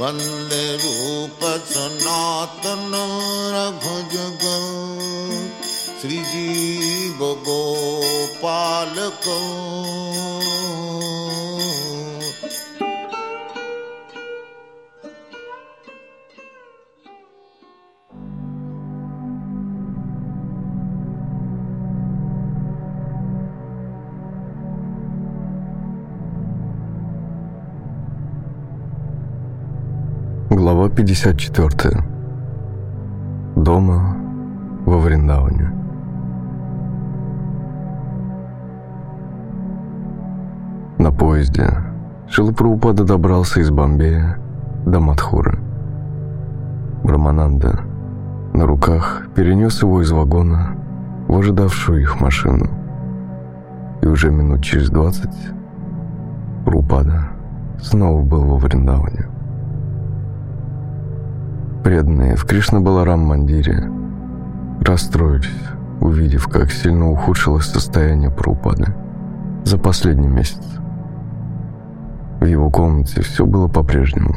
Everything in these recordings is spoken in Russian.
बन्दे रूप सनातन रघु रघुजग श्रीजीव गोपालको। 54. Дома во Вриндауне. На поезде Шилапрабхупада добрался из Бомбея до Мадхуры. Брамананда на руках перенес его из вагона в ожидавшую их машину. И уже минут через двадцать Прупада снова был во Вриндауне. Преданные в Кришна-Баларам-мандире расстроились, увидев, как сильно ухудшилось состояние Прабхупады за последний месяц. В его комнате все было по-прежнему.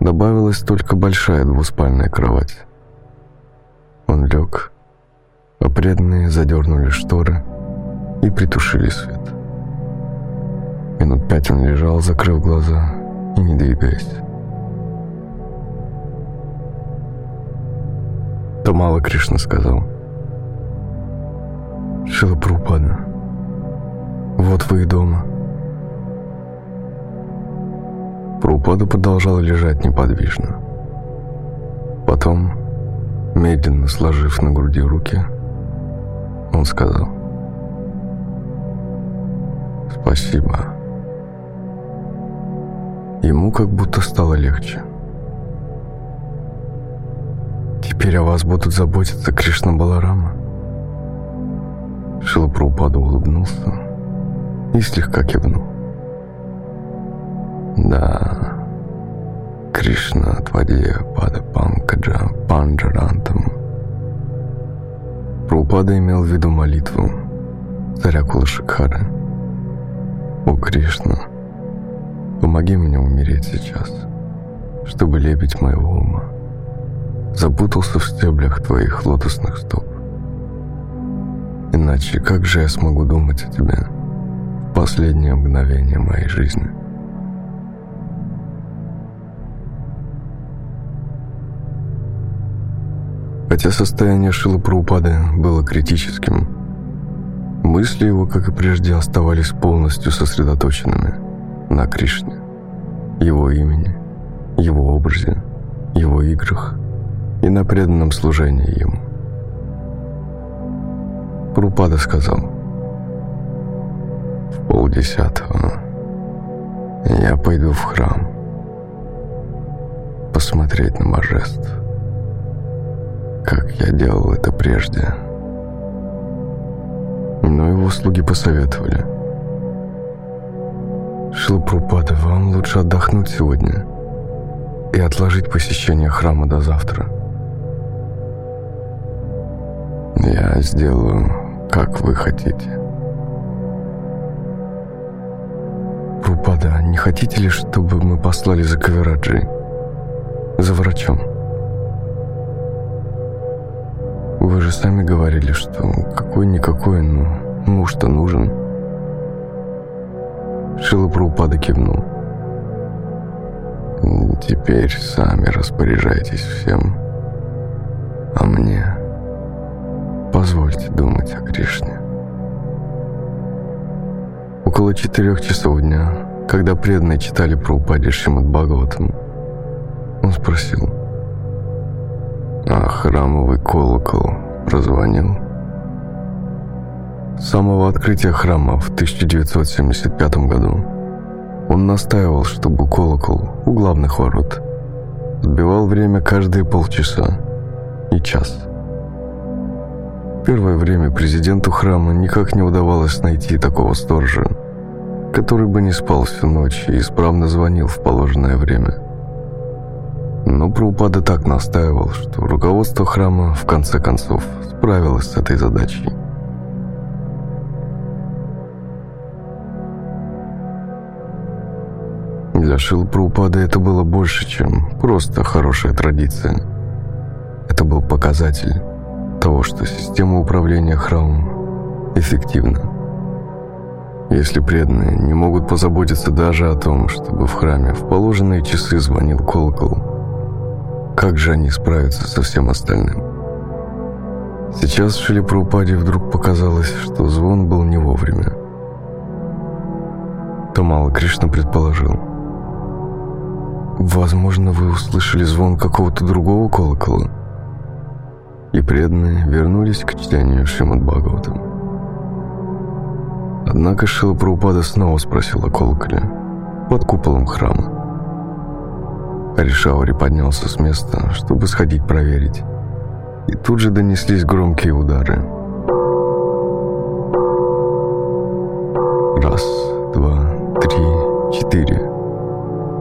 Добавилась только большая двуспальная кровать. Он лег, а преданные задернули шторы и притушили свет. Минут пять он лежал, закрыв глаза и не двигаясь. Тамала Кришна сказал. Шила Прупада, вот вы и дома. Прупада продолжал лежать неподвижно. Потом, медленно сложив на груди руки, он сказал. Спасибо. Ему как будто стало легче. Теперь о вас будут заботиться Кришна Баларама. Шилапрупада улыбнулся и слегка кивнул. Да, Кришна Твадия Пада Панкаджа Панджарантам. Прупада имел в виду молитву царя Кулашикхары. О Кришна, помоги мне умереть сейчас, чтобы лебедь моего ума запутался в стеблях твоих лотосных стоп. Иначе как же я смогу думать о тебе в последнее мгновение моей жизни? Хотя состояние Шила Праупады было критическим, мысли его, как и прежде, оставались полностью сосредоточенными на Кришне, его имени, его образе, его играх и на преданном служении ему. Прупада сказал, «В полдесятого я пойду в храм посмотреть на божеств, как я делал это прежде». Но его слуги посоветовали. Шилапрупада, вам лучше отдохнуть сегодня и отложить посещение храма до завтра. Я сделаю, как вы хотите. Рупада, не хотите ли, чтобы мы послали за Кавераджи? За врачом? Вы же сами говорили, что какой-никакой, но муж-то нужен. Шила Прабхупада кивнул. Теперь сами распоряжайтесь всем. А мне позвольте думать о Кришне. Около четырех часов дня, когда преданные читали про упаде Шримад Бхагаватам, он спросил, а храмовый колокол прозвонил? С самого открытия храма в 1975 году он настаивал, чтобы колокол у главных ворот отбивал время каждые полчаса и час – Первое время президенту храма никак не удавалось найти такого сторожа, который бы не спал всю ночь и исправно звонил в положенное время. Но Праупада так настаивал, что руководство храма в конце концов справилось с этой задачей. Для Шилпраупады это было больше, чем просто хорошая традиция. Это был показатель того, что система управления храмом эффективна. Если преданные не могут позаботиться даже о том, чтобы в храме в положенные часы звонил колокол, как же они справятся со всем остальным? Сейчас Шилипраупаде вдруг показалось, что звон был не вовремя. Тамала Кришна предположил. «Возможно, вы услышали звон какого-то другого колокола?» И преданные вернулись к чтению Шримад Бхагаватам. Однако Шила Прабхупада снова спросил о колоколе под куполом храма. Аришаури поднялся с места, чтобы сходить проверить. И тут же донеслись громкие удары. Раз, два, три, четыре.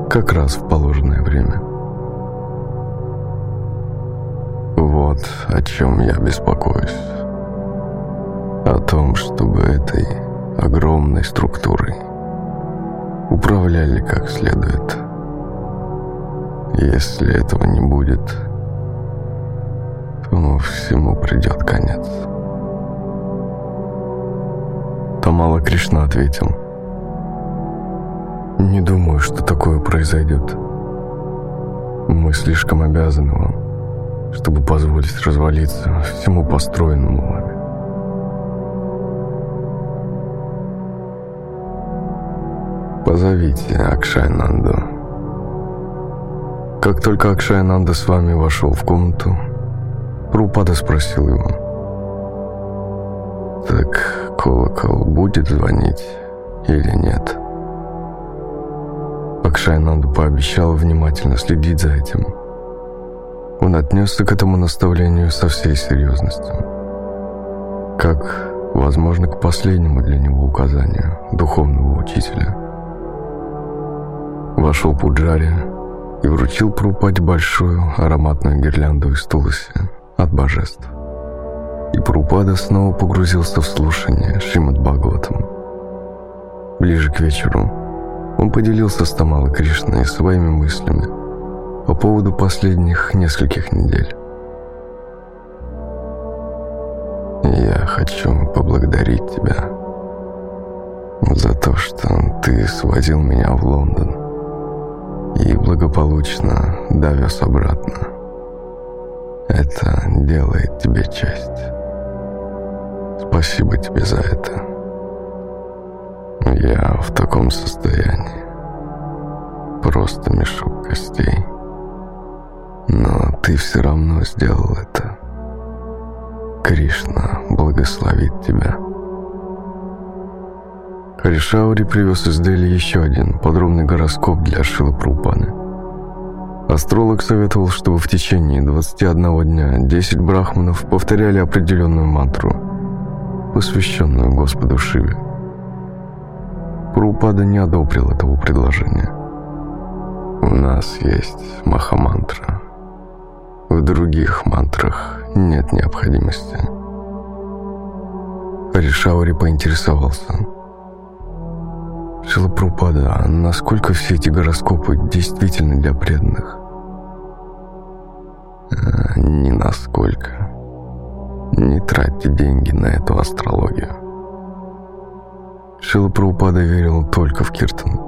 Как раз в положенное время. Вот о чем я беспокоюсь. О том, чтобы этой огромной структурой управляли как следует. Если этого не будет, то всему придет конец. Тамала Кришна ответил. Не думаю, что такое произойдет. Мы слишком обязаны вам, чтобы позволить развалиться всему построенному вами. Позовите Акшайнанду. Как только Акшайнанда с вами вошел в комнату, Рупада спросил его. «Так колокол будет звонить или нет?» Акшайнанду пообещал внимательно следить за этим. Он отнесся к этому наставлению со всей серьезностью. Как, возможно, к последнему для него указанию духовного учителя. Вошел Пуджари и вручил Прупаде большую ароматную гирлянду из туласи от божеств. И Прупада снова погрузился в слушание Шримад Бхагаватам. Ближе к вечеру он поделился с Тамалой Кришной своими мыслями по поводу последних нескольких недель. «Я хочу поблагодарить тебя за то, что ты свозил меня в Лондон и благополучно довез обратно. Это делает тебе честь. Спасибо тебе за это. Я в таком состоянии. Просто мешок костей. Но ты все равно сделал это. Кришна благословит тебя. Харишаури привез из Дели еще один подробный гороскоп для Шилы Прупаны. Астролог советовал, чтобы в течение 21 дня 10 брахманов повторяли определенную мантру, посвященную Господу Шиве. Прупада не одобрил этого предложения. У нас есть Махамантра. В других мантрах нет необходимости. Харишаури поинтересовался – Шилапрупада, а насколько все эти гороскопы действительно для преданных? А, не насколько. Не тратьте деньги на эту астрологию. Шилапрупада верил только в Киртан.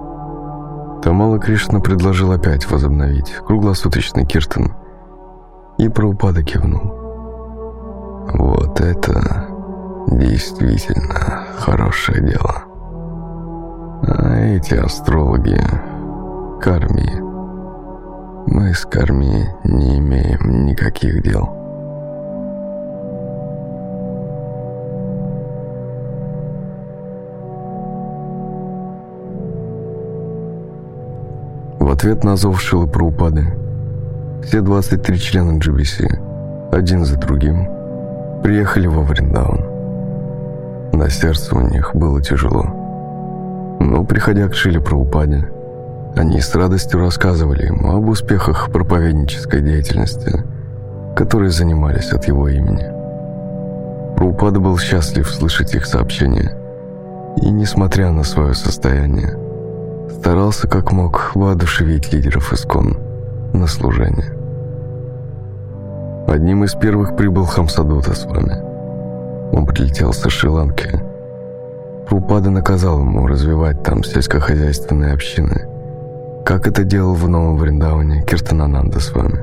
Тамала Кришна предложил опять возобновить круглосуточный Киртан, и Прабхупада кивнул. Вот это действительно хорошее дело. А эти астрологи – карми. Мы с карми не имеем никаких дел. В ответ на зов Шилы Праупады все 23 члена GBC, один за другим, приехали во Вриндаун. На сердце у них было тяжело. Но, приходя к Шиле Праупаде, они с радостью рассказывали ему об успехах проповеднической деятельности, которые занимались от его имени. Праупада был счастлив слышать их сообщения, и, несмотря на свое состояние, старался как мог воодушевить лидеров Искон на служение. Одним из первых прибыл Хамсадута с вами. Он прилетел со Шри-Ланки. Прупада наказал ему развивать там сельскохозяйственные общины, как это делал в Новом Вриндауне Киртанананда с вами.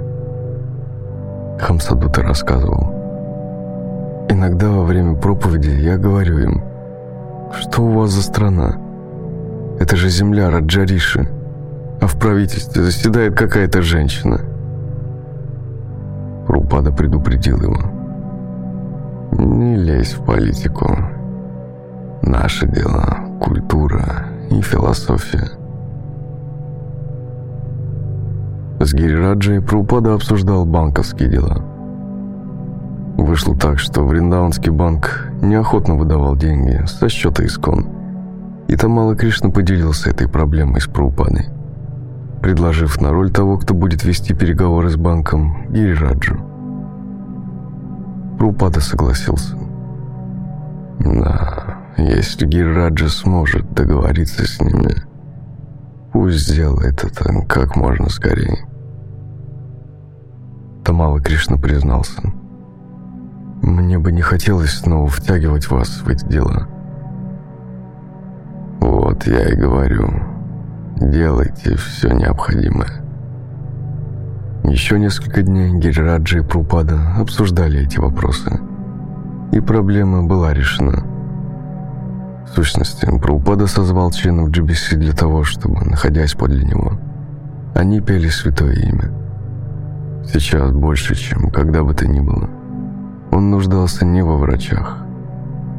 Хамсадута рассказывал. Иногда во время проповеди я говорю им, что у вас за страна? Это же земля Раджариши, а в правительстве заседает какая-то женщина. Рупада предупредил его. Не лезь в политику. Наше дело – культура и философия. С Гирираджей Прупада обсуждал банковские дела. Вышло так, что Вриндаунский банк неохотно выдавал деньги со счета Искон – и Тамала Кришна поделился этой проблемой с Праупадой, предложив на роль того, кто будет вести переговоры с банком, Гирираджу. Праупада согласился. Да, если Гирираджа сможет договориться с ними, пусть сделает это как можно скорее. Тамала Кришна признался. «Мне бы не хотелось снова втягивать вас в эти дела». Вот я и говорю, делайте все необходимое. Еще несколько дней Гиджраджи и Прупада обсуждали эти вопросы, и проблема была решена. В сущности, Прупада созвал членов GBC для того, чтобы, находясь подле него, они пели святое имя. Сейчас больше, чем когда бы то ни было. Он нуждался не во врачах,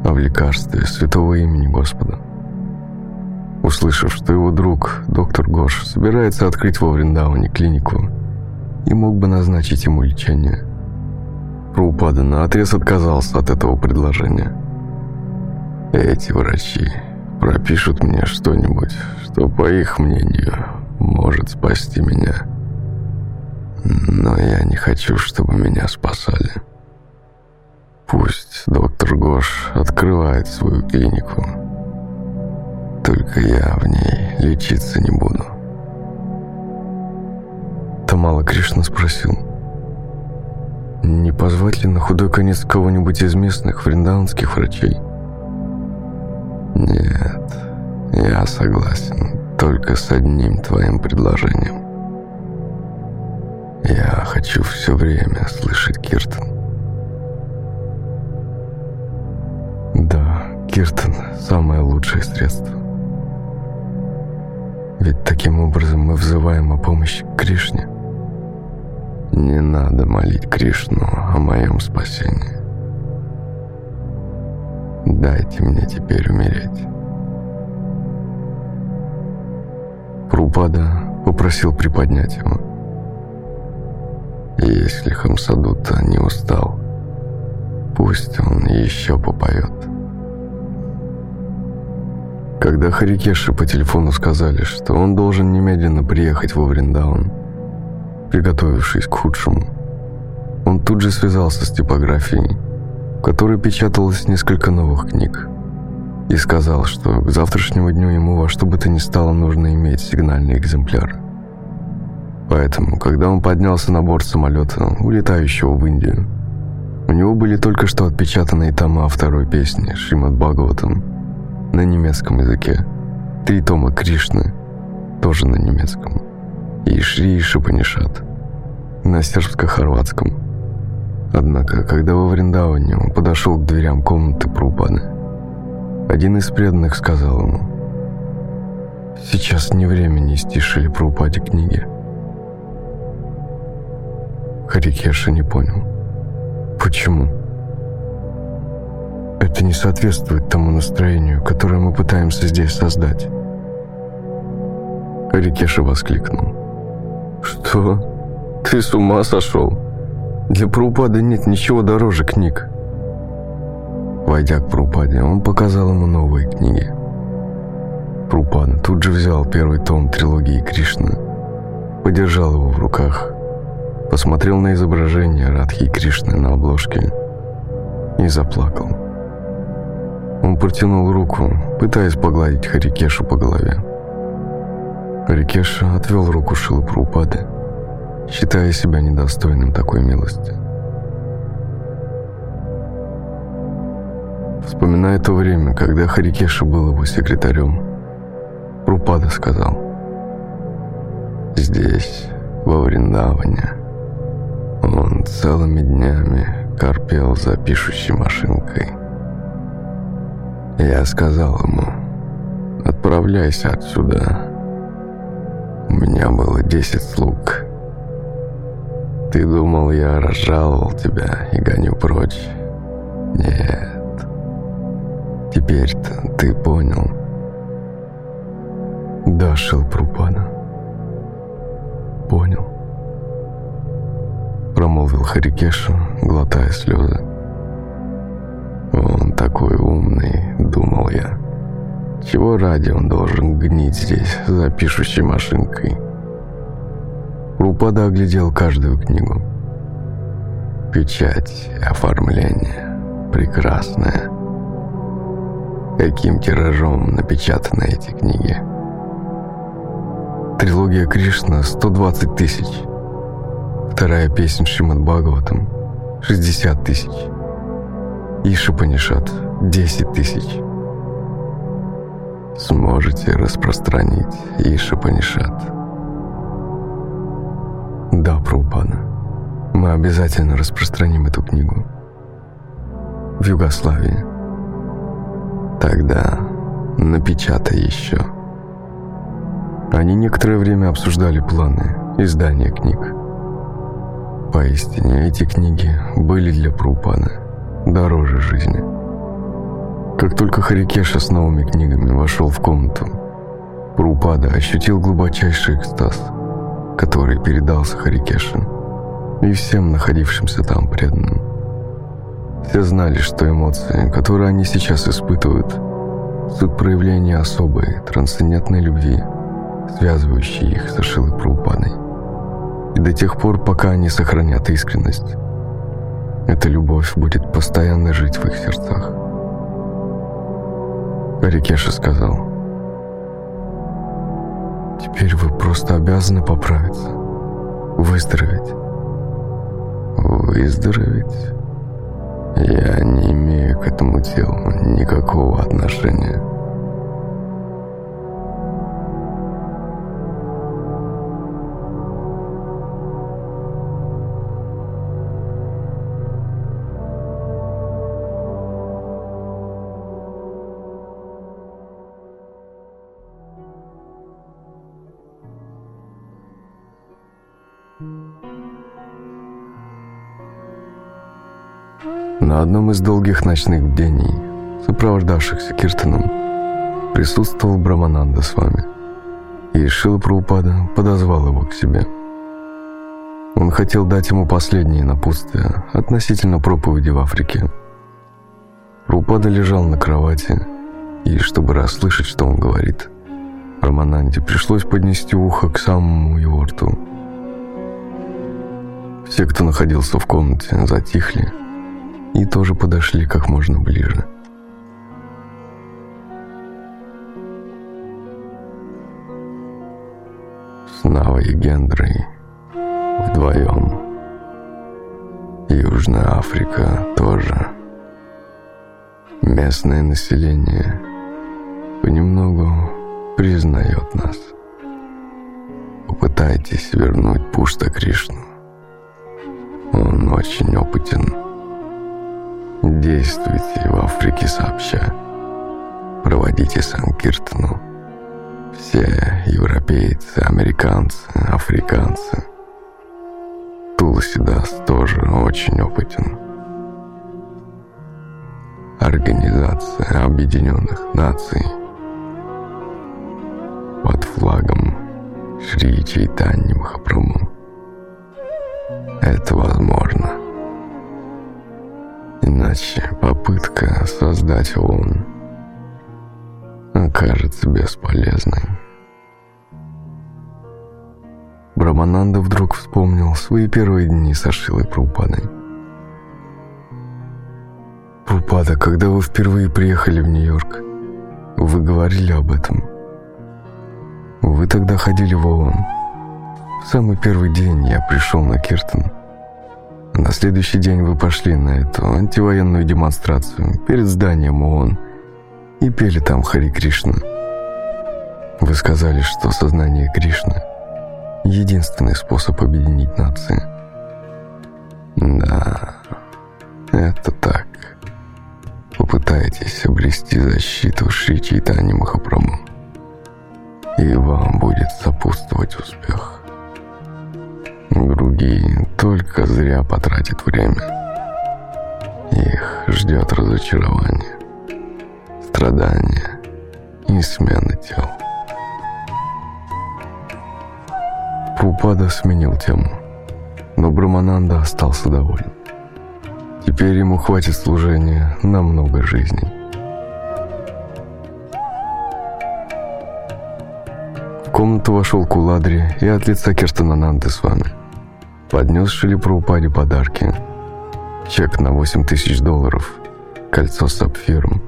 а в лекарстве святого имени Господа. Услышав, что его друг, доктор Гош, собирается открыть во Вриндауне клинику и мог бы назначить ему лечение, Праупада наотрез отказался от этого предложения. Эти врачи пропишут мне что-нибудь, что, по их мнению, может спасти меня. Но я не хочу, чтобы меня спасали. Пусть доктор Гош открывает свою клинику только я в ней лечиться не буду. Тамала Кришна спросил, не позвать ли на худой конец кого-нибудь из местных вриндаунских врачей? Нет, я согласен только с одним твоим предложением. Я хочу все время слышать Киртан. Да, Киртан – самое лучшее средство. Ведь таким образом мы взываем о помощи Кришне. Не надо молить Кришну о моем спасении. Дайте мне теперь умереть. Прупада попросил приподнять его. Если Хамсадута не устал, пусть он еще попоет. Когда Харикеши по телефону сказали, что он должен немедленно приехать во Вриндаун, приготовившись к худшему, он тут же связался с типографией, в которой печаталось несколько новых книг, и сказал, что к завтрашнему дню ему во что бы то ни стало нужно иметь сигнальный экземпляр. Поэтому, когда он поднялся на борт самолета, улетающего в Индию, у него были только что отпечатанные тома второй песни Шримад Бхагаватам на немецком языке. Три тома Кришны, тоже на немецком. И Шри Шапанишат на сербско-хорватском. Однако, когда во Вриндауне он подошел к дверям комнаты Прупады, один из преданных сказал ему, «Сейчас не время нести Шили Прупаде книги». Харикеша не понял. «Почему?» Это не соответствует тому настроению, которое мы пытаемся здесь создать. Рикеша воскликнул. «Что? Ты с ума сошел? Для Праупады нет ничего дороже книг». Войдя к Праупаде, он показал ему новые книги. Прупада тут же взял первый том трилогии Кришны, подержал его в руках, посмотрел на изображение Радхи Кришны на обложке и заплакал. Он протянул руку, пытаясь погладить Харикешу по голове. Рикеша отвел руку Шилы Прабхупады, считая себя недостойным такой милости. Вспоминая то время, когда Харикеша был его секретарем, Прупада сказал, «Здесь, во Вриндаване, он целыми днями корпел за пишущей машинкой. Я сказал ему, отправляйся отсюда. У меня было десять слуг. Ты думал, я разжаловал тебя и гоню прочь? Нет. Теперь-то ты понял. Да, Шилпрупана. Понял. Промолвил Харикешу, глотая слезы. Он такой умный, думал я. Чего ради он должен гнить здесь за пишущей машинкой? Рупада оглядел каждую книгу. Печать оформление прекрасное. Каким тиражом напечатаны эти книги? Трилогия Кришна 120 тысяч. Вторая песня Шримад Бхагаватам 60 тысяч. Ишапанишат 10 тысяч. Сможете распространить Ишапанишат? Да, Прабхупада. Мы обязательно распространим эту книгу. В Югославии. Тогда напечатай еще. Они некоторое время обсуждали планы издания книг. Поистине, эти книги были для Прупана дороже жизни. Как только Харикеша с новыми книгами вошел в комнату, Прупада ощутил глубочайший экстаз, который передался Харикеше и всем находившимся там преданным. Все знали, что эмоции, которые они сейчас испытывают, суть проявления особой, трансцендентной любви, связывающей их со Шилой Прабхупадой. И до тех пор, пока они сохранят искренность, эта любовь будет постоянно жить в их сердцах. Рикеша сказал, «Теперь вы просто обязаны поправиться, выздороветь». «Выздороветь?» Я не имею к этому делу никакого отношения. Одном из долгих ночных бдений, сопровождавшихся Киртаном, присутствовал Брамананда с вами. И Шила Прабхупада подозвал его к себе. Он хотел дать ему последние напутствия относительно проповеди в Африке. Прабхупада лежал на кровати, и чтобы расслышать, что он говорит, Рамананде пришлось поднести ухо к самому его рту. Все, кто находился в комнате, затихли, и тоже подошли как можно ближе. С Навой и Гендрой вдвоем. Южная Африка тоже. Местное население понемногу признает нас. Попытайтесь вернуть Пушта Кришну. Он очень опытен Действуйте в Африке сообща. Проводите Санкиртану. Все европейцы, американцы, африканцы. Тулсидас тоже очень опытен. Организация Объединенных Наций под флагом Шри Чайтаньи Махапрабху. Это возможно. Иначе попытка создать ООН окажется бесполезной. Брамананда вдруг вспомнил свои первые дни со Шилой Прупадой. Прупада, когда вы впервые приехали в Нью-Йорк, вы говорили об этом. Вы тогда ходили в ООН. В самый первый день я пришел на Киртон. На следующий день вы пошли на эту антивоенную демонстрацию перед зданием ООН и пели там Хари Кришна. Вы сказали, что сознание Кришны — единственный способ объединить нации. Да, это так. Попытайтесь обрести защиту Шри Чайтани Махапрабху, и вам будет сопутствовать успех. Другие только зря потратят время. Их ждет разочарование, страдания и смена тел. Прупада сменил тему, но Брамананда остался доволен. Теперь ему хватит служения на много жизней. В комнату вошел Куладри и от лица Киртанананды с вами. Поднес Шилипраупаде подарки. Чек на 8 тысяч долларов, кольцо с сапфиром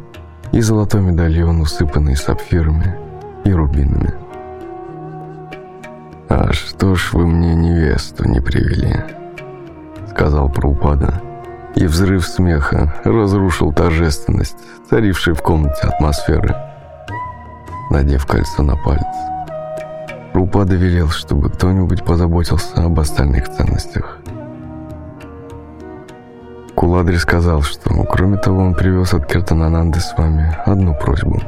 и золотой медальон, усыпанный сапфирами и рубинами. «А что ж вы мне невесту не привели?» — сказал Праупада и взрыв смеха разрушил торжественность, царившей в комнате атмосферы. Надев кольцо на палец, Рупада велел, чтобы кто-нибудь позаботился об остальных ценностях. Куладри сказал, что, кроме того, он привез от Киртанананды с вами одну просьбу.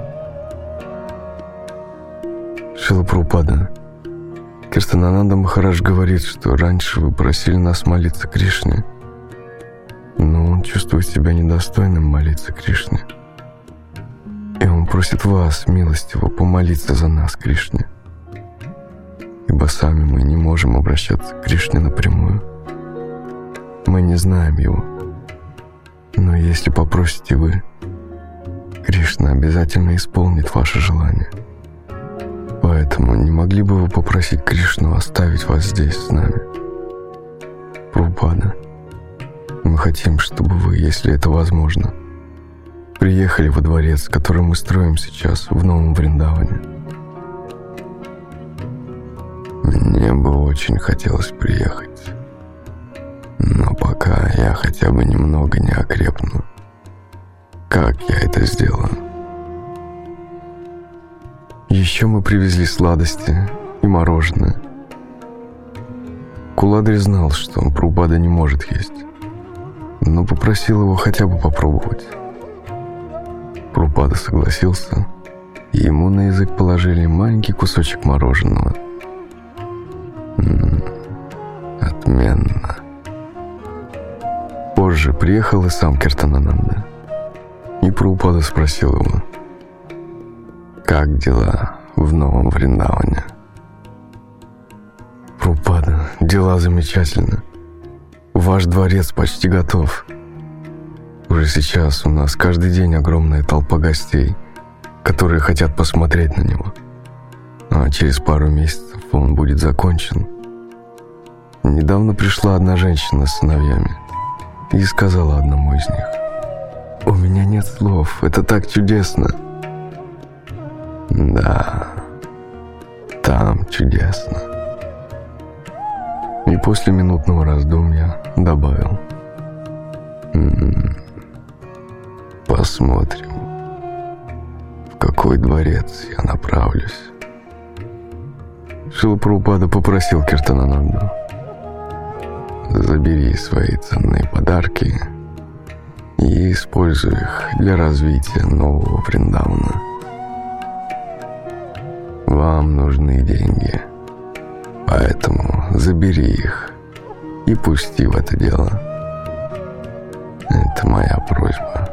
Шила Прупада, Киртанананда Махарадж говорит, что раньше вы просили нас молиться Кришне – но он чувствует себя недостойным молиться Кришне. И он просит вас, милостиво, помолиться за нас, Кришне. Ибо сами мы не можем обращаться к Кришне напрямую. Мы не знаем его. Но если попросите вы, Кришна обязательно исполнит ваше желание. Поэтому не могли бы вы попросить Кришну оставить вас здесь с нами? Прупада. Мы хотим, чтобы вы, если это возможно, приехали во дворец, который мы строим сейчас в Новом Вриндаване. Мне бы очень хотелось приехать. Но пока я хотя бы немного не окрепну. Как я это сделаю? Еще мы привезли сладости и мороженое. Куладри знал, что он Прубада не может есть но попросил его хотя бы попробовать. Прупада согласился, и ему на язык положили маленький кусочек мороженого. Отменно. Позже приехал и сам Киртанананда. И Прупада спросил его, как дела в Новом Вриндаване? Прупада, дела замечательно. Ваш дворец почти готов. Уже сейчас у нас каждый день огромная толпа гостей, которые хотят посмотреть на него. А через пару месяцев он будет закончен. Недавно пришла одна женщина с сыновьями и сказала одному из них, «У меня нет слов, это так чудесно!» «Да, там чудесно!» И после минутного раздумья добавил. М -м -м. Посмотрим, в какой дворец я направлюсь. Шилапрупада попросил Киртанананду. Забери свои ценные подарки и используй их для развития нового Вриндавана. Вам нужны деньги. Поэтому забери их и пусти в это дело. Это моя просьба.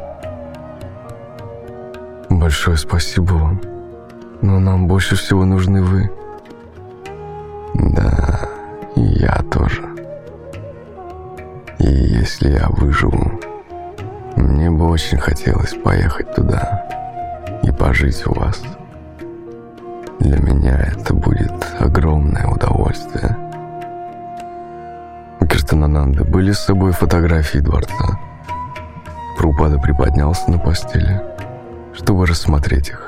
Большое спасибо вам. Но нам больше всего нужны вы. Да, и я тоже. И если я выживу, мне бы очень хотелось поехать туда и пожить у вас. Для меня это будет огромное удовольствие. У Киртанананды были с собой фотографии дворца. Прупада приподнялся на постели, чтобы рассмотреть их.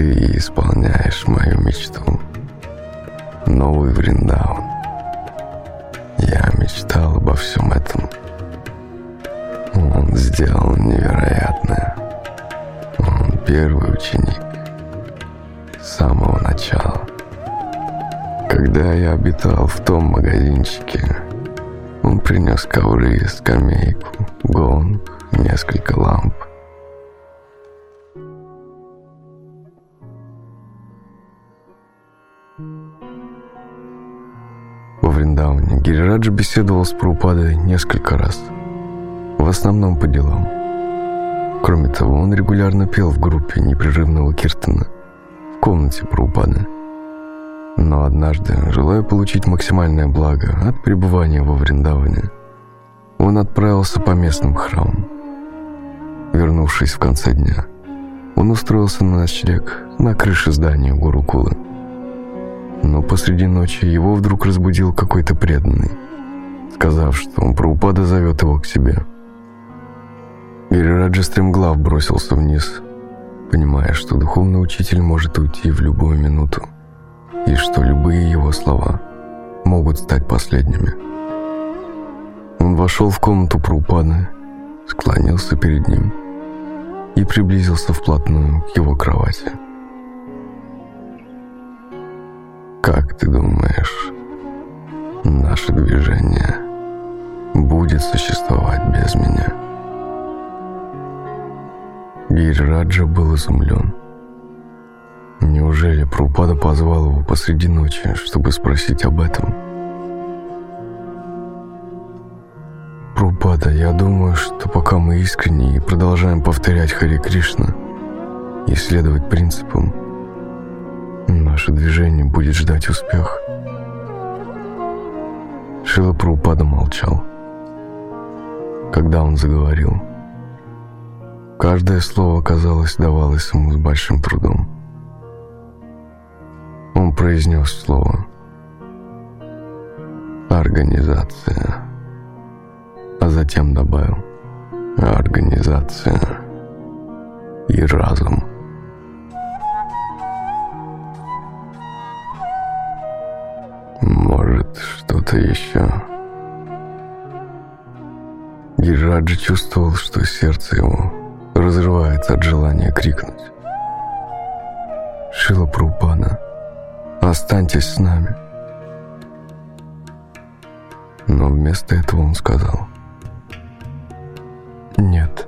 Ты исполняешь мою мечту. Новый Вриндаун. Я мечтал обо всем этом. Он сделал невероятное. Он первый ученик. С самого начала. Когда я обитал в том магазинчике, он принес ковры, скамейку, гонг, несколько ламп. Гирираджа беседовал с Прупадой несколько раз, в основном по делам. Кроме того, он регулярно пел в группе непрерывного Киртана в комнате Прупады. Но однажды, желая получить максимальное благо от пребывания во Вриндаване, он отправился по местным храмам. Вернувшись в конце дня, он устроился на ночлег на крыше здания Гурукулы. Но посреди ночи его вдруг разбудил какой-то преданный, сказав, что он Прабхупада зовет его к себе. Гирираджа стремглав бросился вниз, понимая, что духовный учитель может уйти в любую минуту, и что любые его слова могут стать последними. Он вошел в комнату Прабхупады, склонился перед ним и приблизился вплотную к его кровати. Как ты думаешь, наше движение будет существовать без меня? Гирираджа был изумлен. Неужели Прупада позвал его посреди ночи, чтобы спросить об этом? Прупада, я думаю, что пока мы искренне и продолжаем повторять Хари Кришна и следовать принципам, наше движение будет ждать успех. Шила Прупада молчал. Когда он заговорил, каждое слово, казалось, давалось ему с большим трудом. Он произнес слово «Организация», а затем добавил «Организация и разум». Может, что-то еще? Гираджи чувствовал, что сердце его разрывается от желания крикнуть. Шила Прупана, останьтесь с нами. Но вместо этого он сказал «Нет».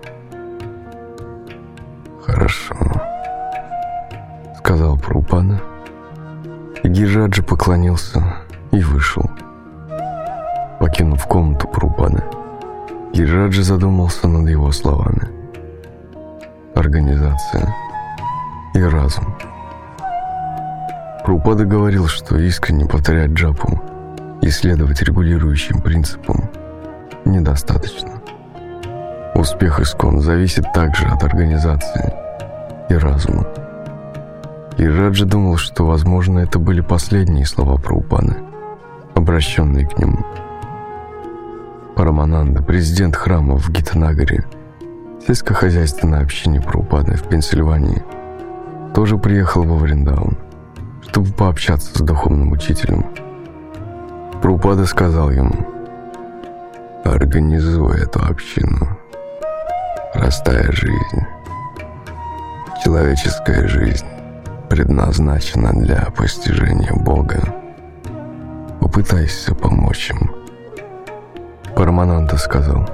«Хорошо», — сказал Прупана. И Гираджи поклонился и вышел. Покинув комнату Прупаны, Гираджи задумался над его словами. Организация и разум. Прупада говорил, что искренне повторять джапу и следовать регулирующим принципам недостаточно. Успех искон зависит также от организации и разума. И Раджа думал, что, возможно, это были последние слова Праупаны, обращенные к нему. Парамананда, президент храма в Гитанагаре, сельскохозяйственной общине Праупаны в Пенсильвании, тоже приехал во Вриндаун, чтобы пообщаться с духовным учителем. Праупада сказал ему, «Организуй эту общину. Простая жизнь. Человеческая жизнь предназначена для постижения Бога. Попытайся помочь им. Парамананда сказал.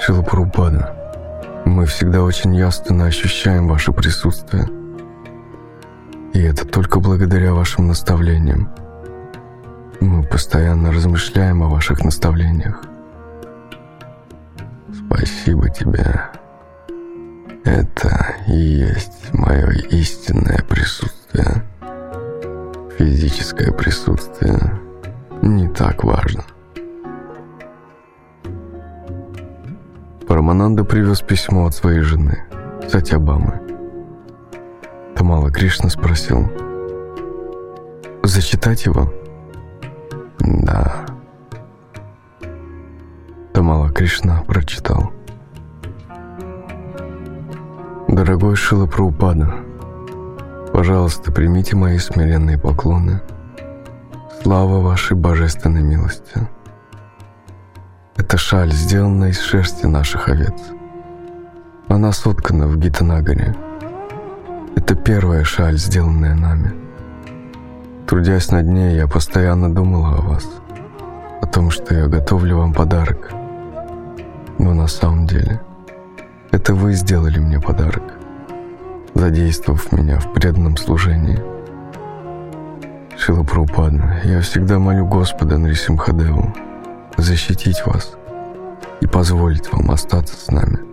Шилапурупада, мы всегда очень ясно ощущаем ваше присутствие. И это только благодаря вашим наставлениям. Мы постоянно размышляем о ваших наставлениях. Спасибо тебе. Это и есть мое истинное присутствие. Физическое присутствие не так важно. Парамананда привез письмо от своей жены, Сатябамы. Тамала Кришна спросил, «Зачитать его?» «Да». Тамала Кришна прочитал. Дорогой Шила Праупада, Пожалуйста, примите мои смиренные поклоны. Слава вашей божественной милости. Это шаль, сделанная из шерсти наших овец. Она соткана в Гитанагаре. Это первая шаль, сделанная нами. Трудясь над ней, я постоянно думала о вас, о том, что я готовлю вам подарок. Но на самом деле, это вы сделали мне подарок, задействовав меня в преданном служении. Шила Прабхупада, я всегда молю Господа Нрисимхадеву защитить вас и позволить вам остаться с нами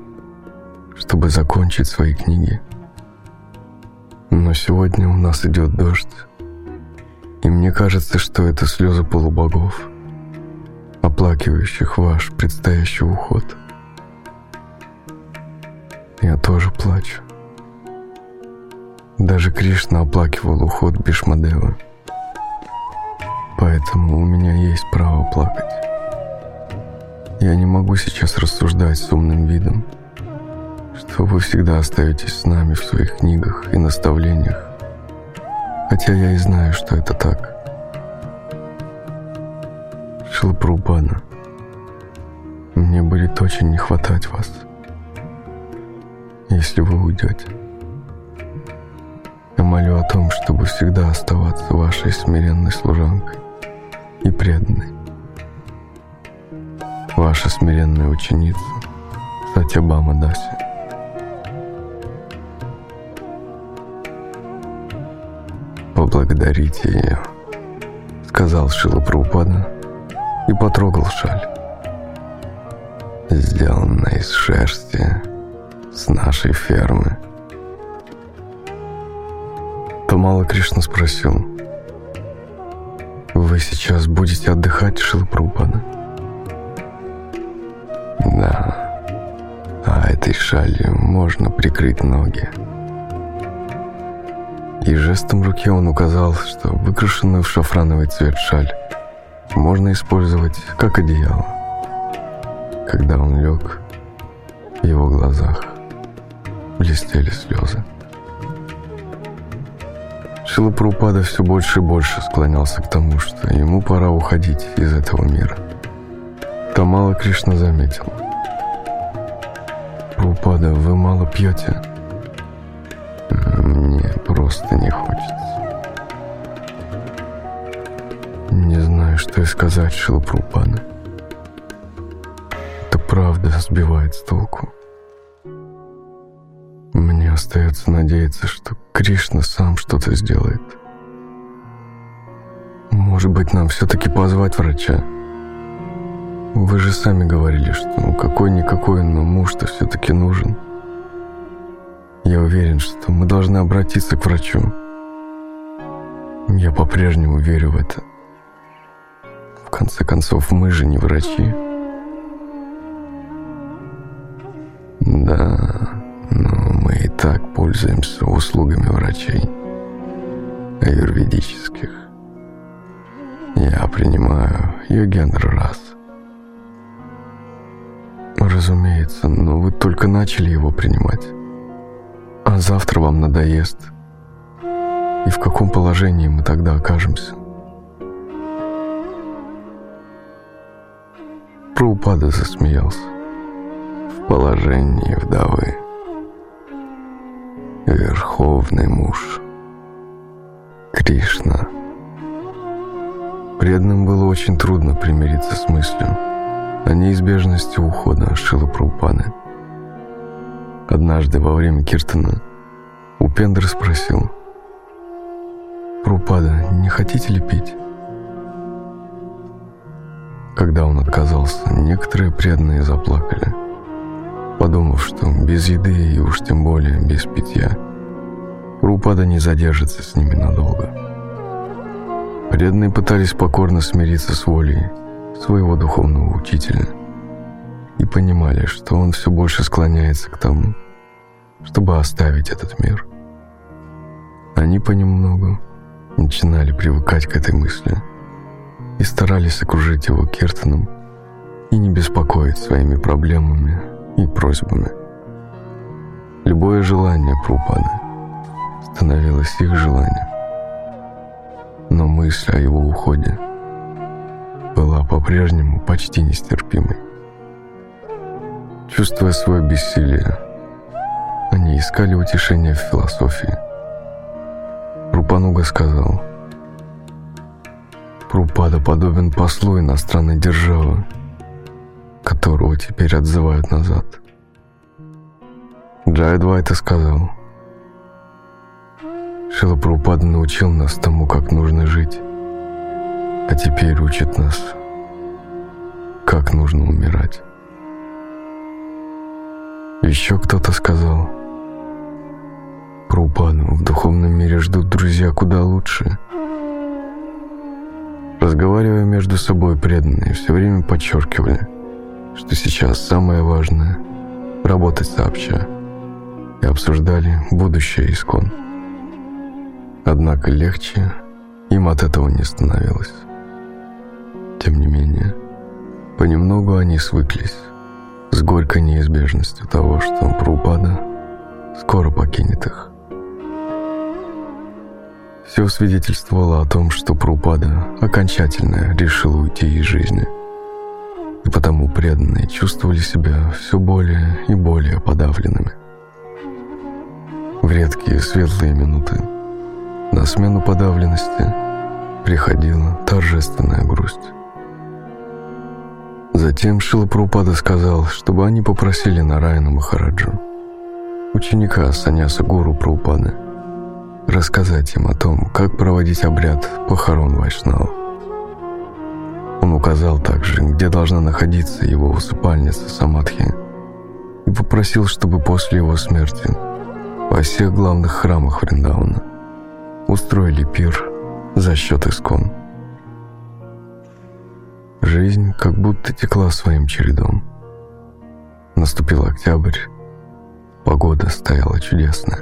чтобы закончить свои книги. Но сегодня у нас идет дождь, и мне кажется, что это слезы полубогов, оплакивающих ваш предстоящий уход. Я тоже плачу. Даже Кришна оплакивал уход Бишмадева. Поэтому у меня есть право плакать. Я не могу сейчас рассуждать с умным видом, что вы всегда остаетесь с нами в своих книгах и наставлениях, хотя я и знаю, что это так. Шилпрубана, мне будет очень не хватать вас, если вы уйдете. Я молю о том, чтобы всегда оставаться вашей смиренной служанкой и преданной. Ваша смиренная ученица Сатябама Даси. «Поблагодарите ее», — сказал Шила и потрогал шаль. Сделанная из шерсти с нашей фермы. Тамала Кришна спросил, «Вы сейчас будете отдыхать, Шила Прабхупада?» «Да, а этой шалью можно прикрыть ноги» и жестом руки он указал, что выкрашенную в шафрановый цвет шаль можно использовать как одеяло. Когда он лег, в его глазах блестели слезы. Шилапрупада все больше и больше склонялся к тому, что ему пора уходить из этого мира. Тамала Кришна заметил. «Прупада, вы мало пьете?» Мне просто не хочется. Не знаю, что и сказать, Шилапрупана. Это правда сбивает с. Надеяться, что Кришна сам что-то сделает. Может быть, нам все-таки позвать врача? Вы же сами говорили, что ну какой-никакой, но муж-то все-таки нужен. Я уверен, что мы должны обратиться к врачу. Я по-прежнему верю в это. В конце концов, мы же не врачи. Услугами врачей аюрведических. Я принимаю Йогендра раз. Разумеется, но вы только начали его принимать а завтра вам надоест. И в каком положении мы тогда окажемся? Праупада засмеялся. В положении вдовы. Верховный муж. Кришна. Преданным было очень трудно примириться с мыслью о неизбежности ухода Шила Прабхупады. Однажды во время Киртана Упендр спросил, «Прупада, не хотите ли пить?» Когда он отказался, некоторые преданные заплакали, подумав, что без еды и уж тем более без питья Прупада не задержится с ними надолго. Преданные пытались покорно смириться с волей своего духовного учителя – и понимали, что он все больше склоняется к тому, чтобы оставить этот мир. Они понемногу начинали привыкать к этой мысли и старались окружить его Кертоном и не беспокоить своими проблемами и просьбами. Любое желание Прупады становилось их желанием. Но мысль о его уходе была по-прежнему почти нестерпимой. Чувствуя свое бессилие, они искали утешения в философии. Рупануга сказал, Прупада подобен послу иностранной державы, которого теперь отзывают назад. Джайд Вайта сказал, Шила Прупада научил нас тому, как нужно жить, а теперь учит нас, как нужно умирать. Еще кто-то сказал, Прупаду в духовном мире ждут друзья куда лучше. Разговаривая между собой преданные, все время подчеркивали, что сейчас самое важное – работать сообща, и обсуждали будущее искон. Однако легче им от этого не становилось. Тем не менее, понемногу они свыклись с горькой неизбежностью того, что Прупада скоро покинет их. Все свидетельствовало о том, что Прупада окончательно решил уйти из жизни. И потому преданные чувствовали себя все более и более подавленными. В редкие светлые минуты на смену подавленности приходила торжественная грусть. Затем Шилапрупада сказал, чтобы они попросили Нараяна Махараджу, ученика Саньяса Гуру Прупады, рассказать им о том, как проводить обряд похорон Вайшнава. Он указал также, где должна находиться его усыпальница Самадхи, и попросил, чтобы после его смерти во всех главных храмах Вриндауна устроили пир за счет искон. Жизнь как будто текла своим чередом. Наступил октябрь, погода стояла чудесная.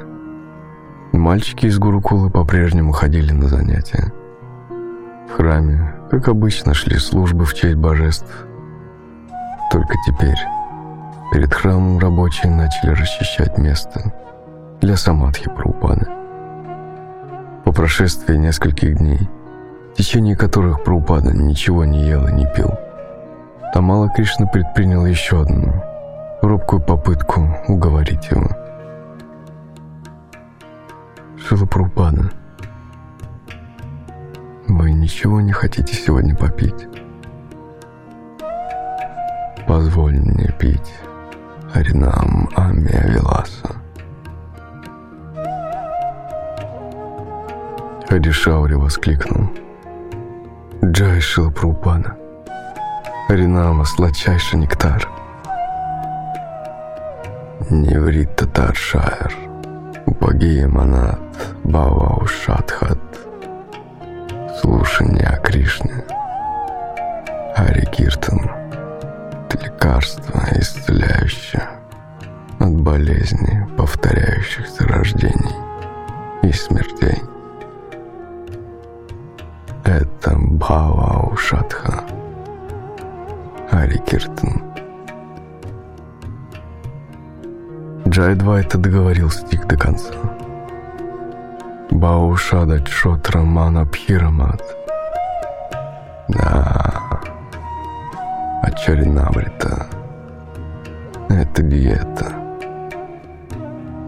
Мальчики из Гурукулы по-прежнему ходили на занятия. В храме, как обычно, шли службы в честь божеств. Только теперь перед храмом рабочие начали расчищать место для самадхи Праупады. По прошествии нескольких дней – в течение которых Прабхупада ничего не ел и не пил. Тамала Кришна предпринял еще одну робкую попытку уговорить его. Шила Прабхупада, вы ничего не хотите сегодня попить? Позволь мне пить Аринам Амия Виласа. Хадишаури воскликнул – Джай Шилапрупана. Ринама сладчайший нектар. Неврит Татар Шайр. Упагия Манат. Бава Ушатхат. Слушание о Кришне. Хари Киртан. Лекарство исцеляющее от болезней, повторяющихся рождений и смертей. Это Бхава Ушатха. Ари Киртан. Джайдвайта договорил стих до конца. Баушада Чотра Мана Пхирамат. Да, Ачаринабрита. Это диета.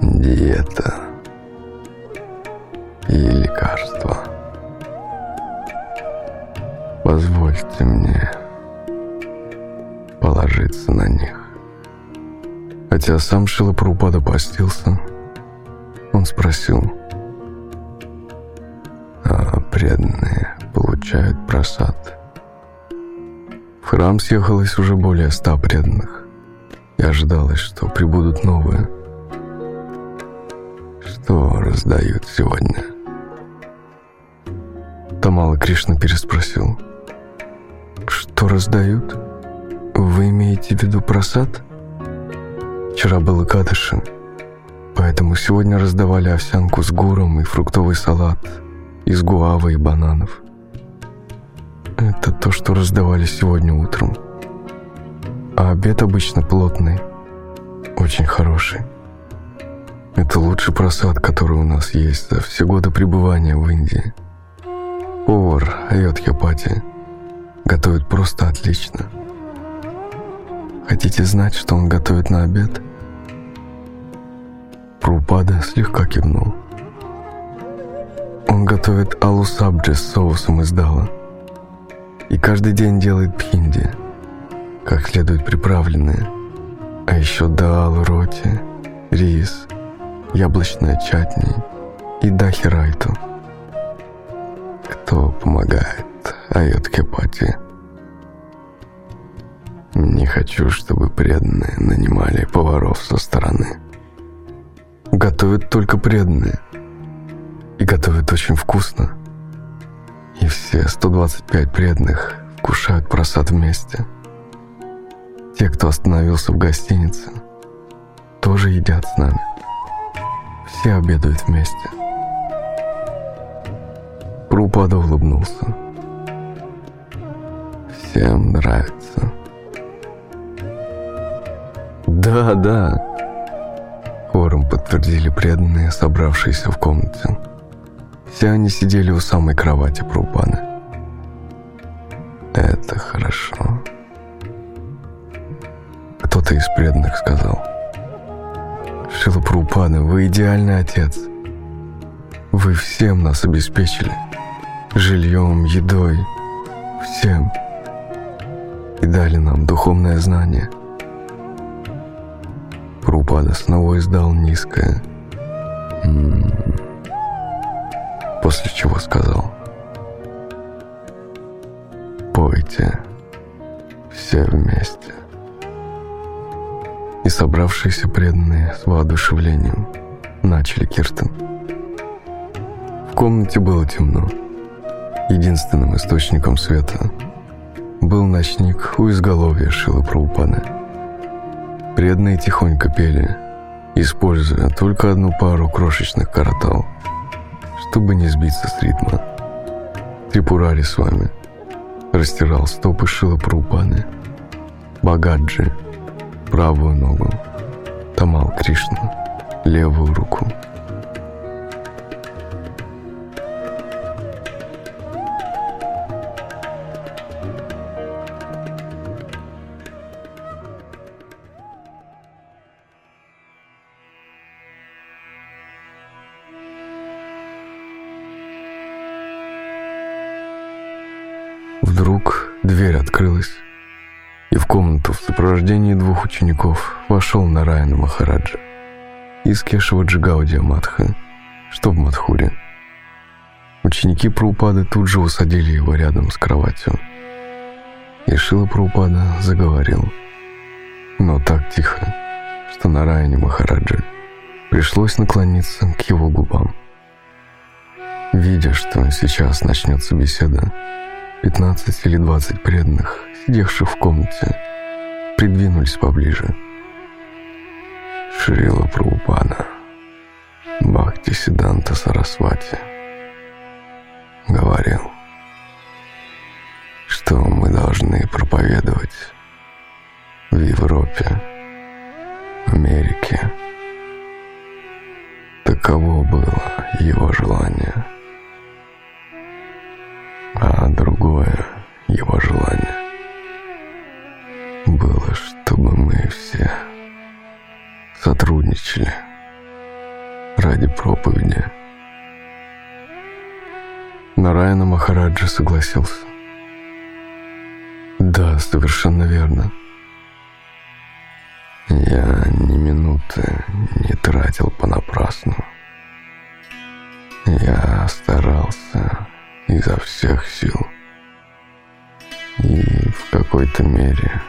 Диета. И лекарство. Позвольте мне положиться на них. Хотя сам Шилапрупада постился, он спросил, получают просад. В храм съехалось уже более ста преданных, и ожидалось, что прибудут новые. Что раздают сегодня? Тамала Кришна переспросил – что раздают? Вы имеете в виду просад? Вчера был Икадыши, поэтому сегодня раздавали овсянку с гуром и фруктовый салат из гуавы и бананов. Это то, что раздавали сегодня утром. А обед обычно плотный, очень хороший. Это лучший просад, который у нас есть за все годы пребывания в Индии. Повар Айот-Япати готовит просто отлично. Хотите знать, что он готовит на обед? Прупада слегка кивнул. Он готовит алу сабджи с соусом из дала. И каждый день делает пхинди, как следует приправленные. А еще дал, роти, рис, яблочная чатни и дахи райту. Кто помогает Айот Кепати? Не хочу, чтобы преданные нанимали поваров со стороны. Готовят только преданные. И готовят очень вкусно. И все 125 преданных вкушают просад вместе. Те, кто остановился в гостинице, тоже едят с нами. Все обедают вместе. Прупада улыбнулся. Всем нравится. Да, да. Хором подтвердили преданные, собравшиеся в комнате. Все они сидели у самой кровати Прупаны. Это хорошо. Кто-то из преданных сказал. Шила Прупана, вы идеальный отец. Вы всем нас обеспечили. Жильем, едой, всем. И дали нам духовное знание. Прупада снова издал низкое «М -м -м» после чего сказал «Пойте все вместе». И собравшиеся преданные с воодушевлением начали Киртен. В комнате было темно. Единственным источником света был ночник у изголовья Шилы Праупаны. Преданные тихонько пели, используя только одну пару крошечных каратал – чтобы не сбиться с ритма. Трипурари с вами. Растирал стопы Шила Прупаны. Багаджи. Правую ногу. Тамал Кришна. Левую руку. Сопровождении двух учеников вошел Нараяна Махараджа из Кешева Джигаудия Матха, что в Мадхуре. Ученики Праупады тут же усадили его рядом с кроватью. И Шила Праупада заговорил, но так тихо, что Нараяне Махараджи пришлось наклониться к его губам. Видя, что сейчас начнется беседа, 15 или 20 преданных, сидевших в комнате, придвинулись поближе. Шрила Прабхупада, Бхакти Сиданта Сарасвати, говорил, что мы должны проповедовать в Европе, Америке. Таково было его желание – а другое его желание было, чтобы мы все сотрудничали ради проповеди. Нараяна Махараджа согласился. Да, совершенно верно. Я ни минуты не тратил понапрасну. Я старался изо всех сил. И в какой-то мере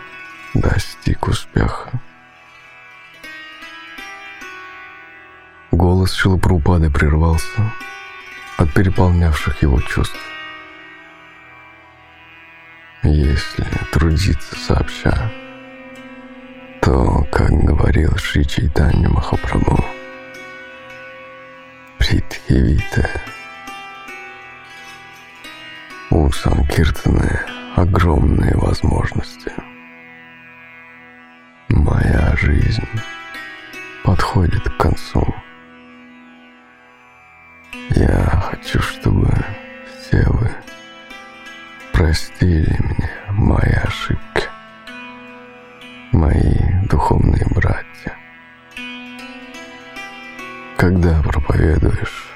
достиг успеха. Голос Шилапрупады прервался от переполнявших его чувств. Если трудиться сообща, то, как говорил Шри Чайтанья Махапрабху, Притхивита у Санкиртаны огромные возможности. Моя жизнь подходит к концу. Я хочу, чтобы все вы простили мне мои ошибки, мои духовные братья. Когда проповедуешь,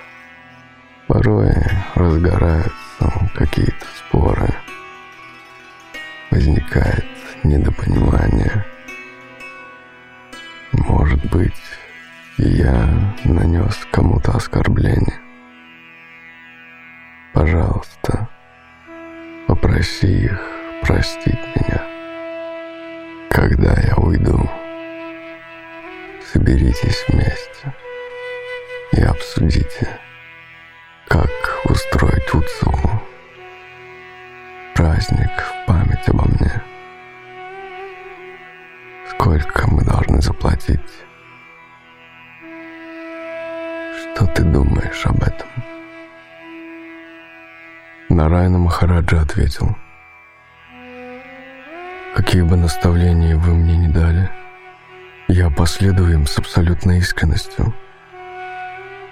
порой разгораются какие-то споры, возникает недопонимание – может быть, я нанес кому-то оскорбление. Пожалуйста, попроси их простить меня. Когда я уйду, соберитесь вместе и обсудите, как устроить Уцу праздник в память обо мне. Сколько мы должны заплатить? Что ты думаешь об этом? Нарайна Махараджа ответил. Какие бы наставления вы мне не дали, я последую им с абсолютной искренностью.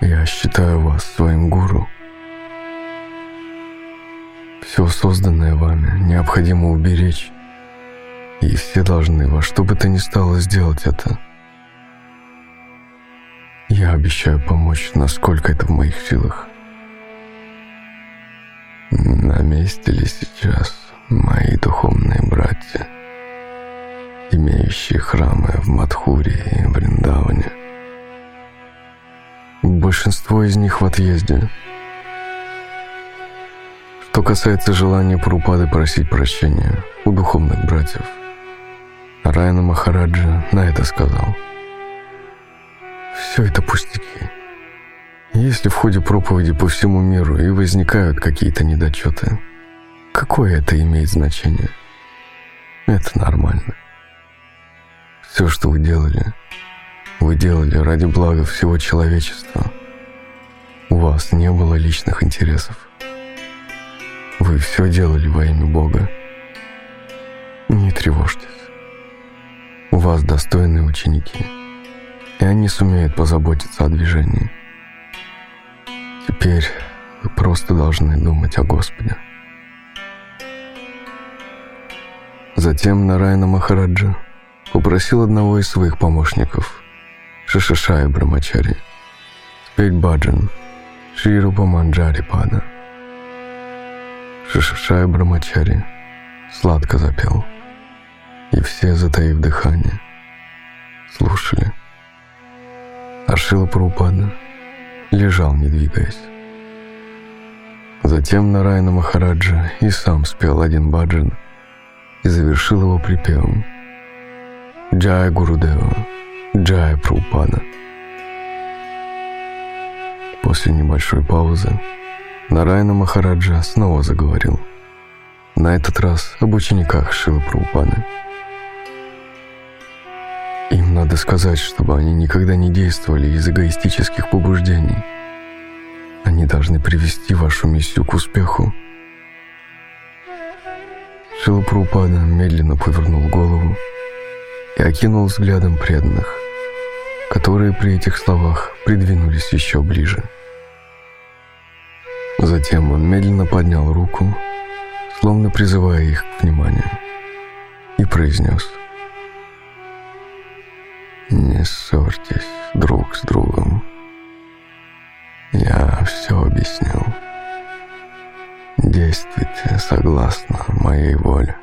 Я считаю вас своим гуру. Все созданное вами необходимо уберечь и все должны во что бы то ни стало сделать это. Я обещаю помочь, насколько это в моих силах. На месте ли сейчас мои духовные братья, имеющие храмы в Мадхуре и Вриндаване? Большинство из них в отъезде. Что касается желания Прупады просить прощения у духовных братьев – Райна Махараджа на это сказал. Все это пустяки. Если в ходе проповеди по всему миру и возникают какие-то недочеты, какое это имеет значение? Это нормально. Все, что вы делали, вы делали ради блага всего человечества. У вас не было личных интересов. Вы все делали во имя Бога. Не тревожьтесь. У вас достойные ученики, и они сумеют позаботиться о движении. Теперь вы просто должны думать о Господе. Затем Нарайна Махараджа попросил одного из своих помощников, Шишашая Брамачари, спеть баджан Ширупа Манджари Пада. Шишашая Брамачари сладко запел – и все, затаив дыхание, слушали. А Шила Прабхупада лежал, не двигаясь. Затем Нарайна Махараджа и сам спел один баджан и завершил его припевом «Джая Гурудева, Джая Прабхупада». После небольшой паузы Нарайна Махараджа снова заговорил. На этот раз об учениках Шилы Прабхупады. Им надо сказать, чтобы они никогда не действовали из эгоистических побуждений. Они должны привести вашу миссию к успеху. Шилапрупада медленно повернул голову и окинул взглядом преданных, которые при этих словах придвинулись еще ближе. Затем он медленно поднял руку, словно призывая их к вниманию, и произнес — не ссорьтесь друг с другом. Я все объяснил. Действуйте согласно моей воле.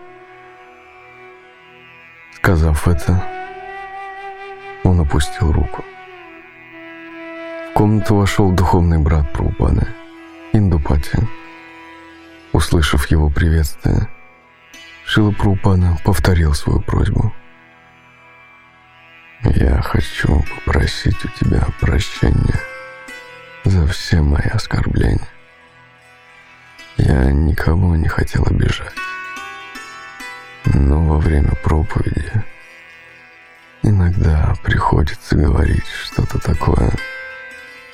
Сказав это, он опустил руку. В комнату вошел духовный брат Прабхупады, Индупати. Услышав его приветствие, Шила Прабхупада повторил свою просьбу – я хочу попросить у тебя прощения за все мои оскорбления. Я никого не хотел обижать. Но во время проповеди иногда приходится говорить что-то такое,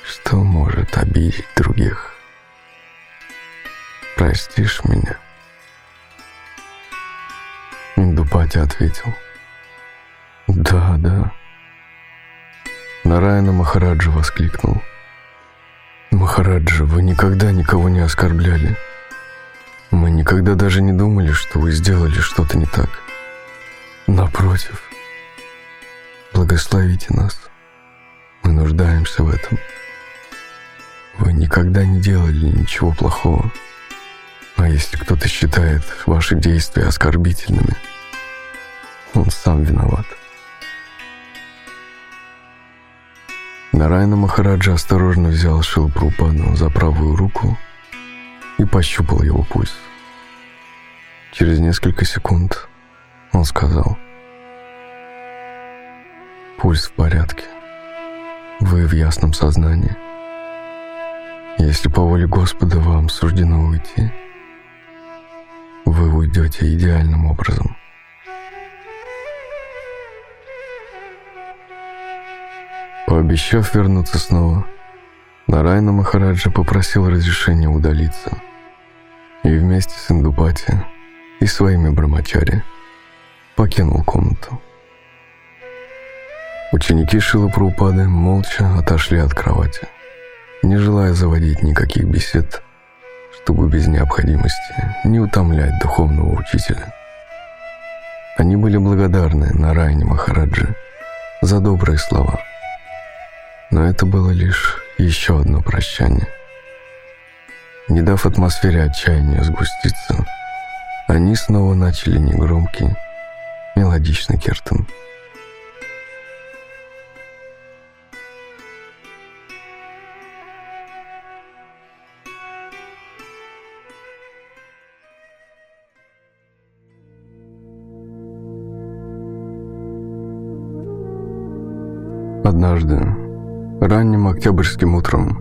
что может обидеть других. Простишь меня? Индупати ответил. Да, да. Нараяна Махараджа воскликнул. «Махараджа, вы никогда никого не оскорбляли. Мы никогда даже не думали, что вы сделали что-то не так. Напротив, благословите нас. Мы нуждаемся в этом. Вы никогда не делали ничего плохого. А если кто-то считает ваши действия оскорбительными, он сам виноват. Нарайна Махараджа осторожно взял Шилпрупану за правую руку и пощупал его пульс. Через несколько секунд он сказал, «Пульс в порядке. Вы в ясном сознании. Если по воле Господа вам суждено уйти, вы уйдете идеальным образом. Пообещав вернуться снова, Нарайна Махараджа попросил разрешения удалиться и вместе с Индупати и своими брамачари покинул комнату. Ученики Шила Прабхупады молча отошли от кровати, не желая заводить никаких бесед, чтобы без необходимости не утомлять духовного учителя. Они были благодарны Нарайне Махараджи за добрые слова – но это было лишь еще одно прощание. Не дав атмосфере отчаяния сгуститься, они снова начали негромкий, мелодичный кертон. Однажды Ранним октябрьским утром.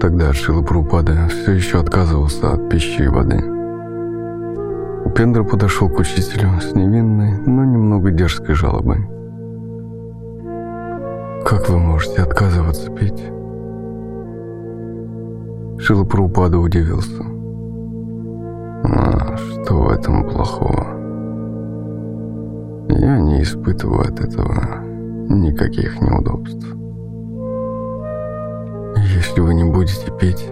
Тогда Шила Прупада все еще отказывался от пищи и воды. Упендра подошел к учителю с невинной, но немного дерзкой жалобой. «Как вы можете отказываться пить?» Шила Прупада удивился. «А что в этом плохого? Я не испытываю от этого никаких неудобств». Если вы не будете пить,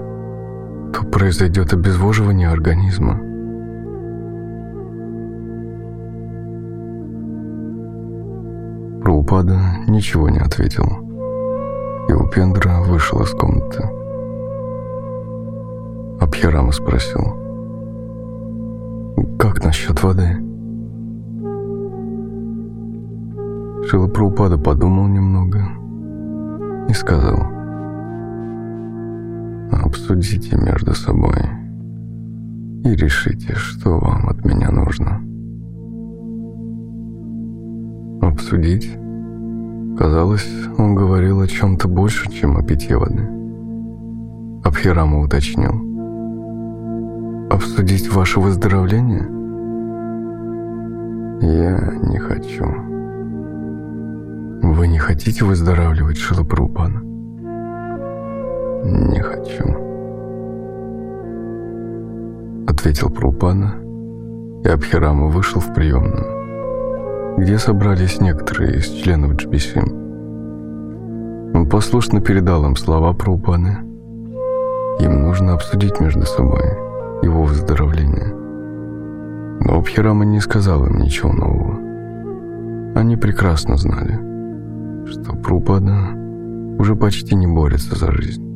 то произойдет обезвоживание организма. Прабхупада ничего не ответил, и Упендра вышел из комнаты. Абхирама спросил, «Как насчет воды?» Шила Прабхупада подумал немного и сказал, Обсудите между собой и решите, что вам от меня нужно. Обсудить? Казалось, он говорил о чем-то больше, чем о питье воды. Абхирама уточнил. «Обсудить ваше выздоровление?» «Я не хочу». «Вы не хотите выздоравливать, Шилапрупана?» «Не хочу», — ответил Прупана, и Абхирама вышел в приемную, где собрались некоторые из членов GBC. Он послушно передал им слова Прупаны. Им нужно обсудить между собой его выздоровление. Но Абхирама не сказал им ничего нового. Они прекрасно знали, что Прупада уже почти не борется за жизнь.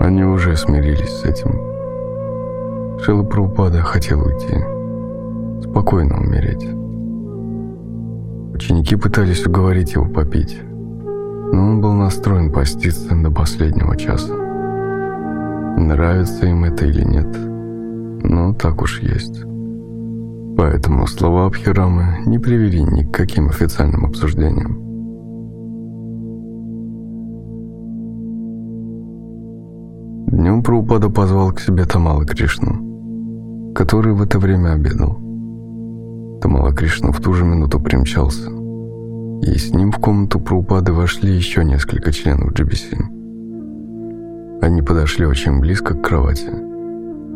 Они уже смирились с этим. Шила Прабхупада хотел уйти, спокойно умереть. Ученики пытались уговорить его попить, но он был настроен поститься до последнего часа. Нравится им это или нет, но так уж есть. Поэтому слова Абхирамы не привели ни к каким официальным обсуждениям. Днем Прабхупада позвал к себе Тамала Кришну, который в это время обедал. Тамала Кришна в ту же минуту примчался, и с ним в комнату Прабхупады вошли еще несколько членов GBC. Они подошли очень близко к кровати,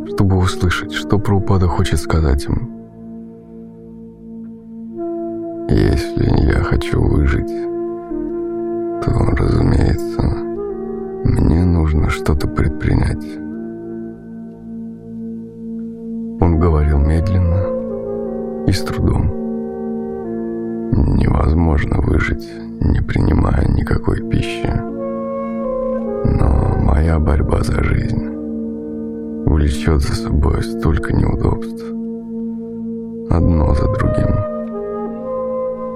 чтобы услышать, что Прабхупада хочет сказать им. «Если я хочу выжить, то, разумеется, мне нужно что-то предпринять. Он говорил медленно и с трудом. Невозможно выжить, не принимая никакой пищи. Но моя борьба за жизнь влечет за собой столько неудобств. Одно за другим.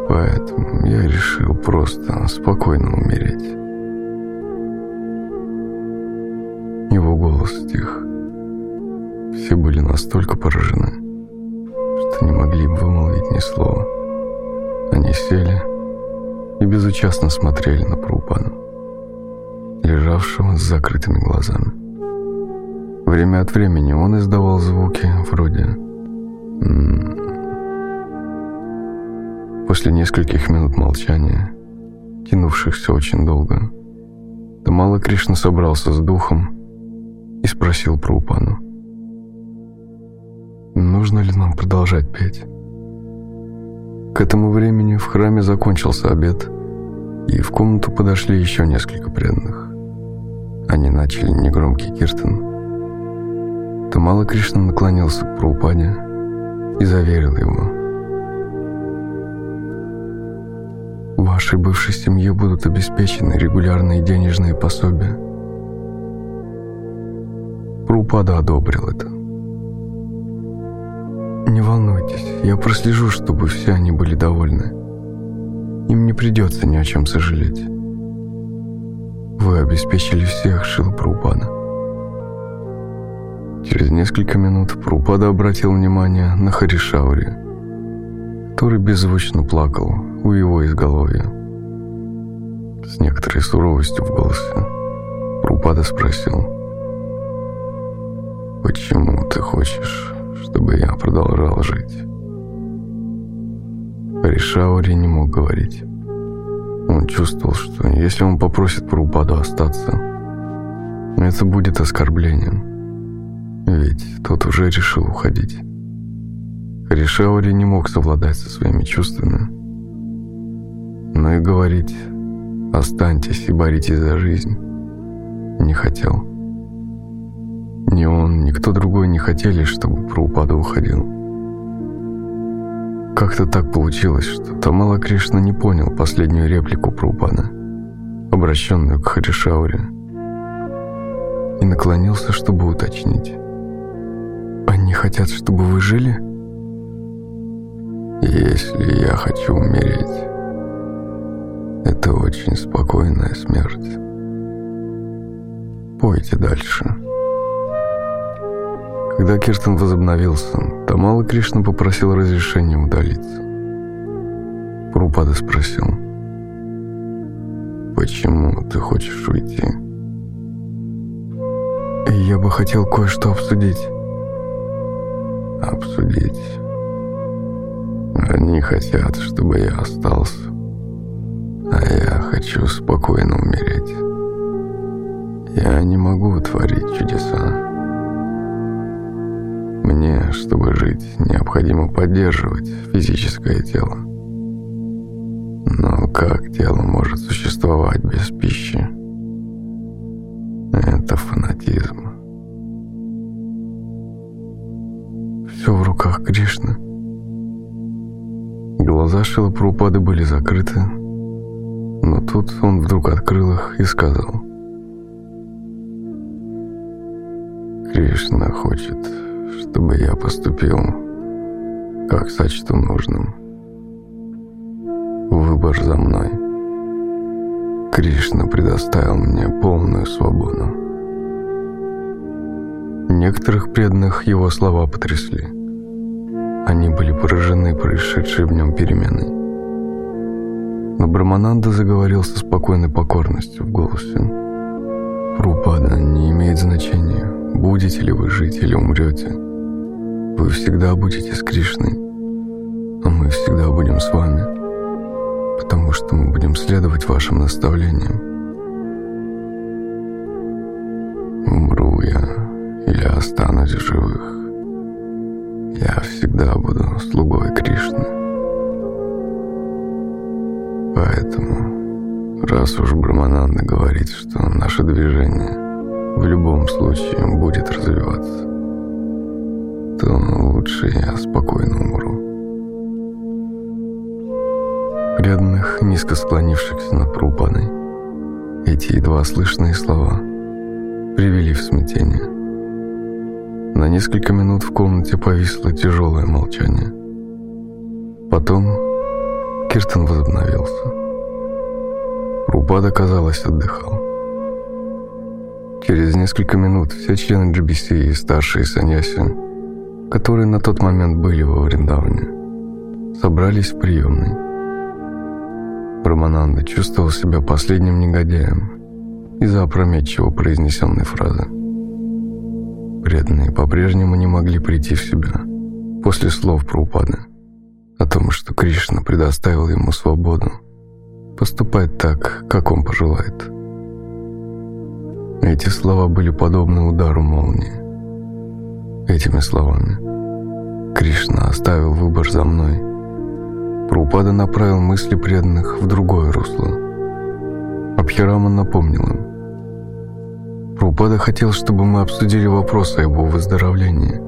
Поэтому я решил просто спокойно умереть. Голос стих. Все были настолько поражены, что не могли вымолвить ни слова. Они сели и безучастно смотрели на Прупана, лежавшего с закрытыми глазами. Время от времени он издавал звуки вроде «м-м-м». После нескольких минут молчания, тянувшихся очень долго, Тамала Кришна собрался с духом и спросил Прупану. «Нужно ли нам продолжать петь?» К этому времени в храме закончился обед, и в комнату подошли еще несколько преданных. Они начали негромкий киртан. Тамала Кришна наклонился к Прабхупаде и заверил его. Вашей бывшей семье будут обеспечены регулярные денежные пособия. Прупада одобрил это. Не волнуйтесь, я прослежу, чтобы все они были довольны. Им не придется ни о чем сожалеть. Вы обеспечили всех, Шила Прупада. Через несколько минут Прупада обратил внимание на Харишаури, который беззвучно плакал у его изголовья. С некоторой суровостью в голосе Прупада спросил, «Почему ты хочешь чтобы я продолжал жить. Ришаури не мог говорить. Он чувствовал, что если он попросит Прабхупаду остаться, это будет оскорблением. Ведь тот уже решил уходить. Ришаури не мог совладать со своими чувствами. Но и говорить «останьтесь и боритесь за жизнь» не хотел. Ни он, ни кто другой не хотели, чтобы Прабхупада уходил. Как-то так получилось, что Тамала Кришна не понял последнюю реплику Прабхупада, обращенную к Харишауре, и наклонился, чтобы уточнить. «Они хотят, чтобы вы жили?» «Если я хочу умереть, это очень спокойная смерть. Пойте дальше». Когда Киртон возобновился, Тамала Кришна попросил разрешения удалиться. Прупада спросил, «Почему ты хочешь уйти?» «Я бы хотел кое-что обсудить». «Обсудить?» Они хотят, чтобы я остался, а я хочу спокойно умереть. Я не могу творить чудеса. Мне, чтобы жить, необходимо поддерживать физическое тело. Но как тело может существовать без пищи? Это фанатизм. Все в руках Кришны. Глаза Шилапрупады были закрыты, но тут он вдруг открыл их и сказал. Кришна хочет чтобы я поступил, как сочту нужным. Выбор за мной. Кришна предоставил мне полную свободу. Некоторых преданных его слова потрясли. Они были поражены происшедшей в нем переменой. Но Брамананда заговорил со спокойной покорностью в голосе. «Прупада не имеет значения, будете ли вы жить или умрете. Вы всегда будете с Кришной, а мы всегда будем с вами, потому что мы будем следовать вашим наставлениям. Умру я или останусь живых, я всегда буду слугой Кришны. Поэтому, раз уж Брамананда говорит, что наше движение в любом случае будет развиваться, что лучше я спокойно умру. Преданных, низко склонившихся над Прупадой, эти едва слышные слова привели в смятение. На несколько минут в комнате повисло тяжелое молчание. Потом Киртон возобновился. Рупада, казалось, отдыхал. Через несколько минут все члены GBC и старшие саньяси, которые на тот момент были во Вриндаване, собрались в приемной. Рамананда чувствовал себя последним негодяем из-за опрометчиво произнесенной фразы. Преданные по-прежнему не могли прийти в себя после слов про упады о том, что Кришна предоставил ему свободу поступать так, как он пожелает. Эти слова были подобны удару молнии. Этими словами Кришна оставил выбор за мной. Прупада направил мысли преданных в другое русло. Абхирама напомнил им. Прупада хотел, чтобы мы обсудили вопрос о его выздоровлении.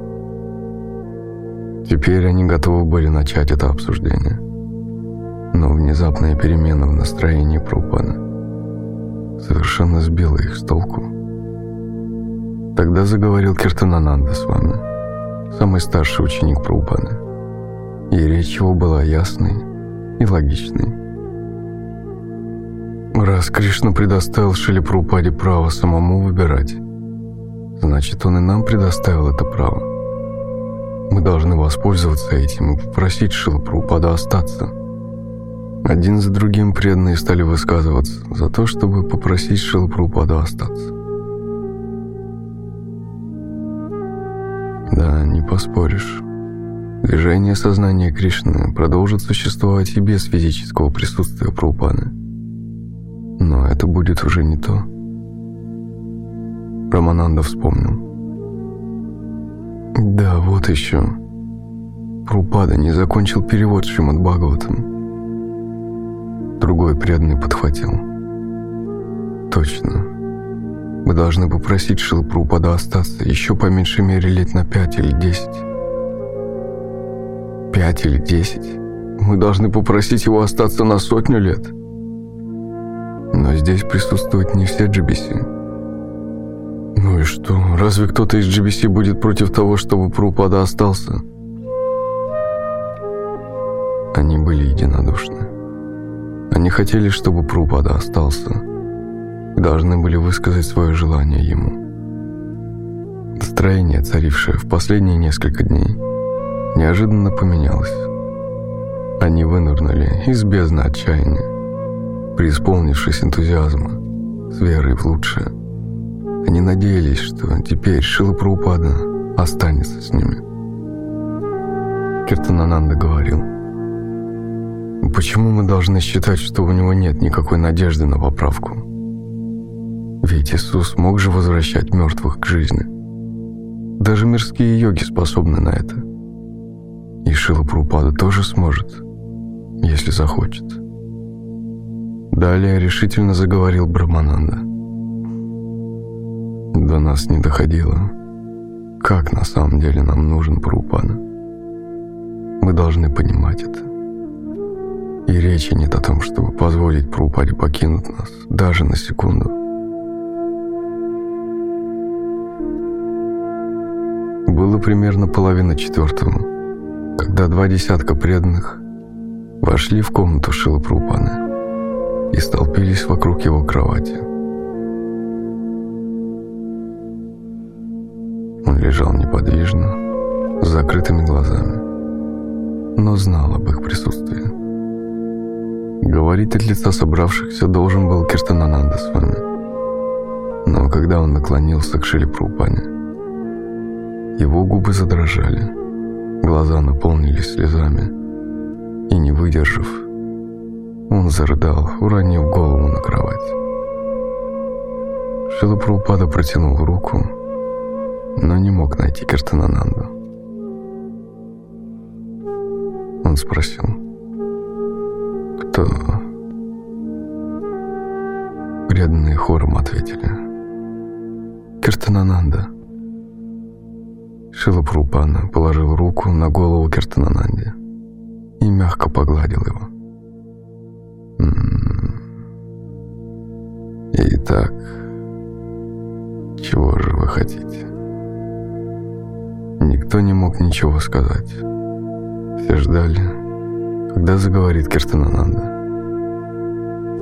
Теперь они готовы были начать это обсуждение. Но внезапная перемена в настроении Прупада совершенно сбила их с толку. Тогда заговорил Киртанананда с вами, самый старший ученик Прабхупады, и речь его была ясной и логичной. Раз Кришна предоставил Шили Прабхупаде право самому выбирать, значит, он и нам предоставил это право. Мы должны воспользоваться этим и попросить Шила Прабхупада остаться – один за другим преданные стали высказываться за то, чтобы попросить Шилапрупаду остаться. Да, не поспоришь. Движение сознания Кришны продолжит существовать и без физического присутствия Прабхупады. Но это будет уже не то. Рамананда вспомнил. Да, вот еще. Прабхупада не закончил перевод Шримад Бхагаватам. Другой преданный подхватил. Точно. Мы должны попросить Шилпрупада остаться еще по меньшей мере лет на пять или десять. Пять или десять? Мы должны попросить его остаться на сотню лет. Но здесь присутствуют не все GBC. Ну и что, разве кто-то из GBC будет против того, чтобы Прупада остался? Они были единодушны. Они хотели, чтобы Прупада остался должны были высказать свое желание ему. Настроение, царившее в последние несколько дней, неожиданно поменялось. Они вынырнули из бездны отчаяния, преисполнившись энтузиазма, с верой в лучшее. Они надеялись, что теперь Шила Прабхупада останется с ними. Киртанананда говорил – Почему мы должны считать, что у него нет никакой надежды на поправку? Ведь Иисус мог же возвращать мертвых к жизни. Даже мирские йоги способны на это. И Шила Прупада тоже сможет, если захочет. Далее решительно заговорил Брамананда. До нас не доходило, как на самом деле нам нужен Прупада. Мы должны понимать это. И речи нет о том, чтобы позволить Прабхупаде покинуть нас даже на секунду. Было примерно половина четвертого, когда два десятка преданных вошли в комнату Шила Прабхупаны и столпились вокруг его кровати. Он лежал неподвижно, с закрытыми глазами, но знал об их присутствии. Говорить от лица собравшихся должен был Киртанананда с вами. Но когда он наклонился к Шили Прупане, его губы задрожали, глаза наполнились слезами, и, не выдержав, он зарыдал, уронив голову на кровать. Шила Прабхупада протянул руку, но не мог найти Киртанананду. Он спросил, «Кто?» Преданные хором ответили. «Киртанананда». Шила Прупана положил руку на голову Киртанананди и мягко погладил его. М-м-м. Итак, чего же вы хотите? Никто не мог ничего сказать. Все ждали, когда заговорит Киртанананда.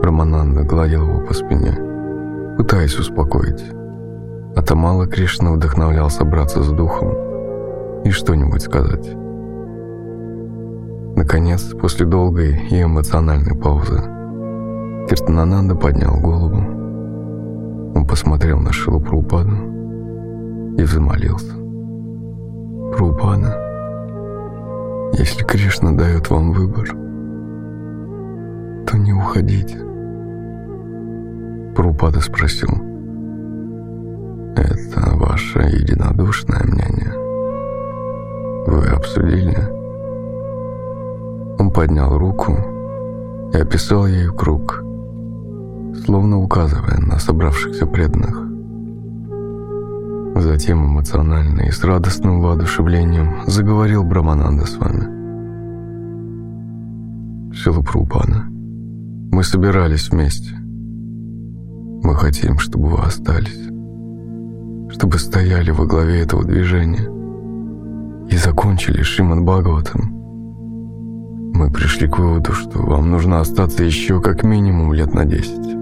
Рамананда гладил его по спине, пытаясь успокоить. А Тамала Кришна вдохновлял собраться с духом и что-нибудь сказать. Наконец, после долгой и эмоциональной паузы, Киртанананда поднял голову. Он посмотрел на Шилу Прупаду и взмолился. Прупада, если Кришна дает вам выбор, то не уходите. Прупада спросил. Это ваше единодушное мнение? Вы обсудили? Он поднял руку и описал ею круг, словно указывая на собравшихся преданных. Затем эмоционально и с радостным воодушевлением заговорил Брамананда с вами. Шилапрупана, мы собирались вместе. Мы хотим, чтобы вы остались, чтобы стояли во главе этого движения и закончили Шримад Бхагаватам. Мы пришли к выводу, что вам нужно остаться еще как минимум лет на десять.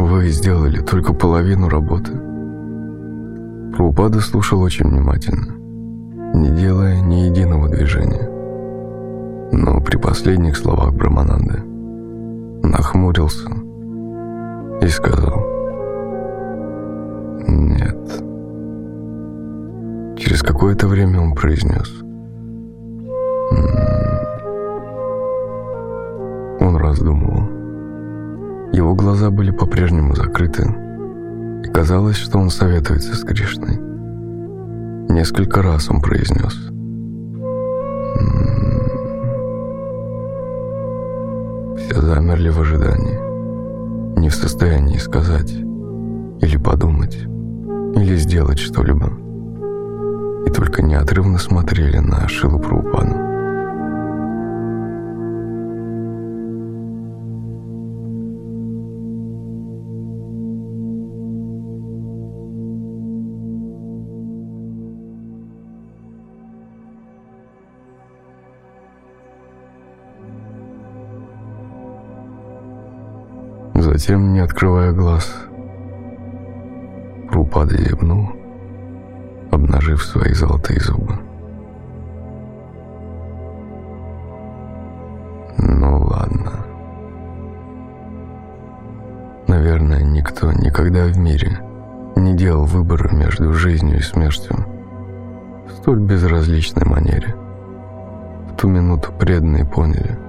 Вы сделали только половину работы – Прабхупада слушал очень внимательно, не делая ни единого движения. Но при последних словах Брамананды нахмурился и сказал «Нет». Через какое-то время он произнес «М-м-м». Он раздумывал. Его глаза были по-прежнему закрыты, и казалось, что он советуется с Кришной. Несколько раз он произнес «М-м-м». Все замерли в ожидании, не в состоянии сказать или подумать, или сделать что-либо. И только неотрывно смотрели на Шилу Прабхупаду. Затем, не открывая глаз, Рупада зевнул, обнажив свои золотые зубы. Ну ладно. Наверное, никто никогда в мире не делал выбора между жизнью и смертью в столь безразличной манере. В ту минуту преданные поняли –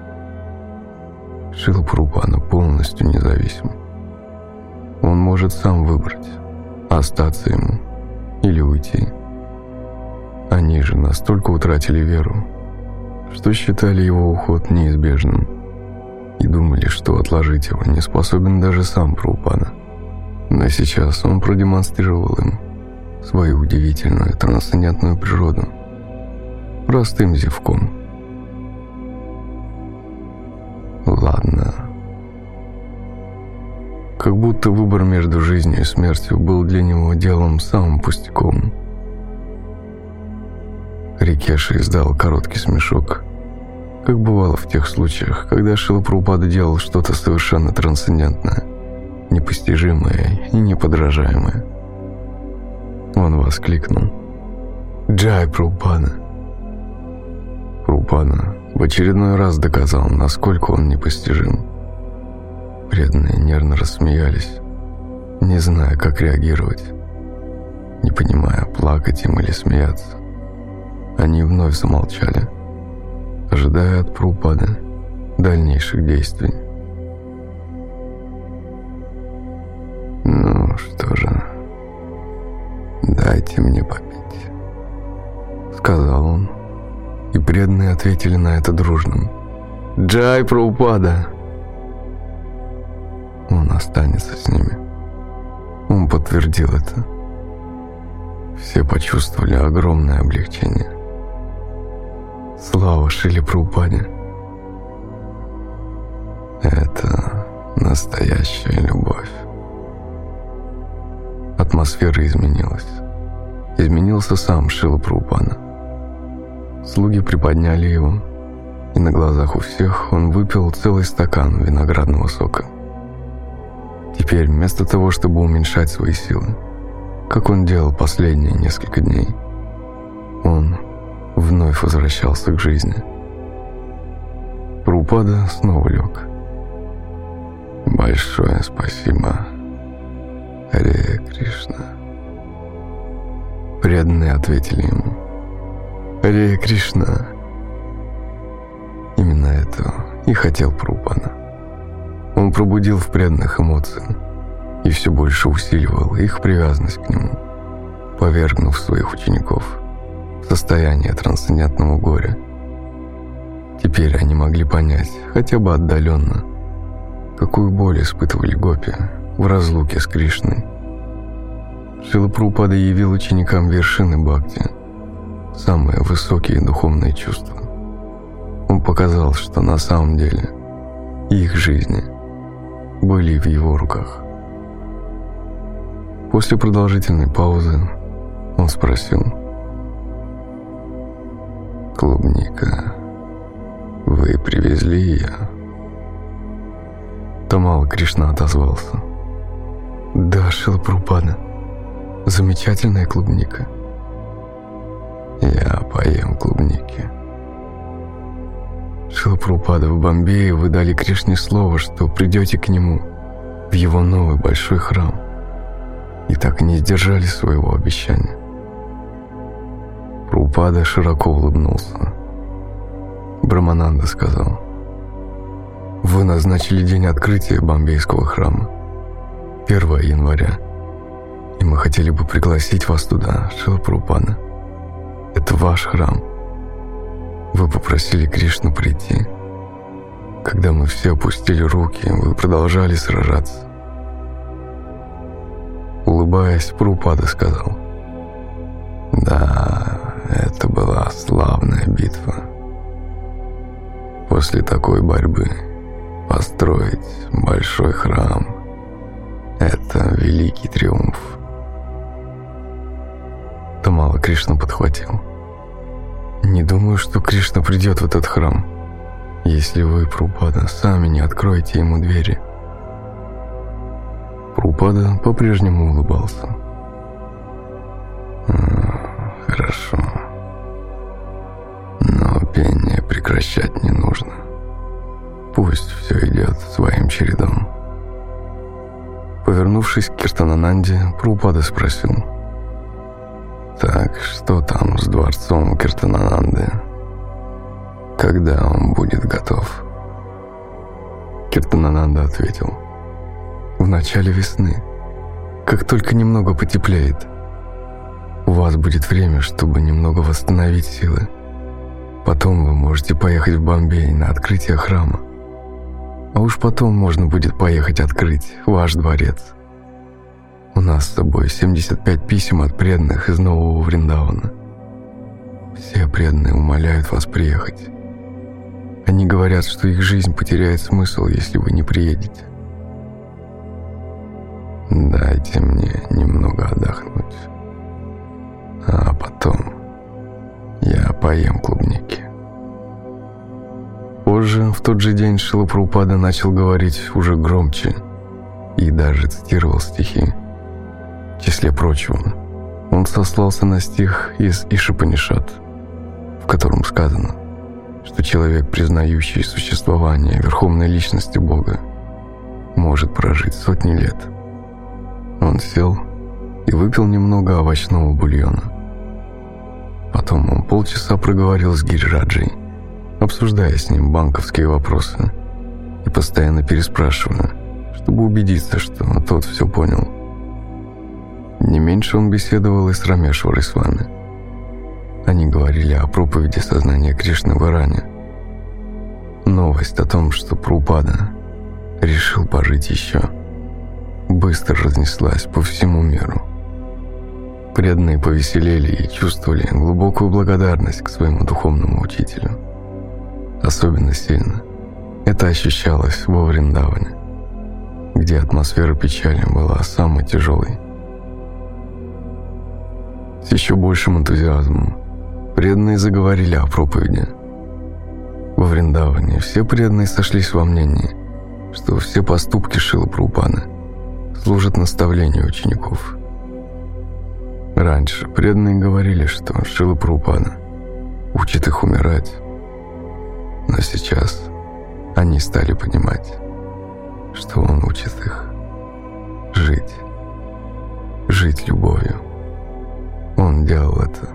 Шила Прупана полностью независим. Он может сам выбрать, остаться ему или уйти. Они же настолько утратили веру, что считали его уход неизбежным и думали, что отложить его не способен даже сам Прупана. Но сейчас он продемонстрировал им свою удивительную трансцендентную природу простым зевком – Ладно. Как будто выбор между жизнью и смертью был для него делом самым пустяковым. Рикеша издал короткий смешок, как бывало в тех случаях, когда Шилапрупада делал что-то совершенно трансцендентное, непостижимое и неподражаемое. Он воскликнул. «Джай, Прупада!» Прупада в очередной раз доказал, насколько он непостижим. Преданные нервно рассмеялись, не зная, как реагировать, не понимая, плакать им или смеяться. Они вновь замолчали, ожидая от Прупада дальнейших действий. «Ну что же, дайте мне попить», — сказал он и преданные ответили на это дружным. «Джай Праупада!» Он останется с ними. Он подтвердил это. Все почувствовали огромное облегчение. Слава Шили Прабхупаде! Это настоящая любовь. Атмосфера изменилась. Изменился сам Шила Прабхупада. Слуги приподняли его, и на глазах у всех он выпил целый стакан виноградного сока. Теперь, вместо того, чтобы уменьшать свои силы, как он делал последние несколько дней, он вновь возвращался к жизни. Прупада снова лег. «Большое спасибо, Харе Кришна». Преданные ответили ему. «Харе Кришна». Именно это и хотел Прупана. Он пробудил в преданных эмоции и все больше усиливал их привязанность к нему, повергнув своих учеников в состояние трансцендентного горя. Теперь они могли понять, хотя бы отдаленно, какую боль испытывали гопи в разлуке с Кришной. Шилапрупада явил ученикам вершины Бхакти, самые высокие духовные чувства. Он показал, что на самом деле их жизни были в его руках. После продолжительной паузы он спросил. «Клубника, вы привезли ее?» Тамал Кришна отозвался. «Да, Шилапрупада, замечательная клубника». «Я поем клубники». Шилапрупада в Бомбее вы дали Кришне слово, что придете к нему в его новый большой храм и так и не сдержали своего обещания. Прупада широко улыбнулся. Брамананда сказал, «Вы назначили день открытия Бомбейского храма, 1 января, и мы хотели бы пригласить вас туда, Шилапрупада. Это ваш храм. Вы попросили Кришну прийти. Когда мы все опустили руки, вы продолжали сражаться. Улыбаясь, Прупада сказал. Да, это была славная битва. После такой борьбы построить большой храм – это великий триумф. Тамала Кришна подхватил. Не думаю, что Кришна придет в этот храм, если вы, Прупада, сами не откроете ему двери – Прупада по-прежнему улыбался. «Хорошо. Но пение прекращать не нужно. Пусть все идет своим чередом». Повернувшись к Киртанананде, Прупада спросил. «Так, что там с дворцом Киртанананды? Когда он будет готов?» Киртанананда ответил – в начале весны, как только немного потеплеет. У вас будет время, чтобы немного восстановить силы. Потом вы можете поехать в Бомбей на открытие храма. А уж потом можно будет поехать открыть ваш дворец. У нас с собой 75 писем от преданных из Нового Вриндавана. Все преданные умоляют вас приехать. Они говорят, что их жизнь потеряет смысл, если вы не приедете. Дайте мне немного отдохнуть. А потом я поем клубники. Позже, в тот же день, Шилапрупада начал говорить уже громче и даже цитировал стихи. В числе прочего, он сослался на стих из Ишипанишат, в котором сказано, что человек, признающий существование Верховной Личности Бога, может прожить сотни лет – он сел и выпил немного овощного бульона. Потом он полчаса проговорил с Гирираджей, обсуждая с ним банковские вопросы и постоянно переспрашивая, чтобы убедиться, что тот все понял. Не меньше он беседовал и с Рамешварой с вами. Они говорили о проповеди сознания Кришны в Иране. Новость о том, что Прупада решил пожить еще – быстро разнеслась по всему миру. Преданные повеселели и чувствовали глубокую благодарность к своему духовному учителю. Особенно сильно это ощущалось во Вриндаване, где атмосфера печали была самой тяжелой. С еще большим энтузиазмом преданные заговорили о проповеди. Во Вриндаване все преданные сошлись во мнении, что все поступки Шила Прупаны служат наставлению учеников. Раньше преданные говорили, что Шила Прупана учит их умирать, но сейчас они стали понимать, что он учит их жить, жить любовью. Он делал это,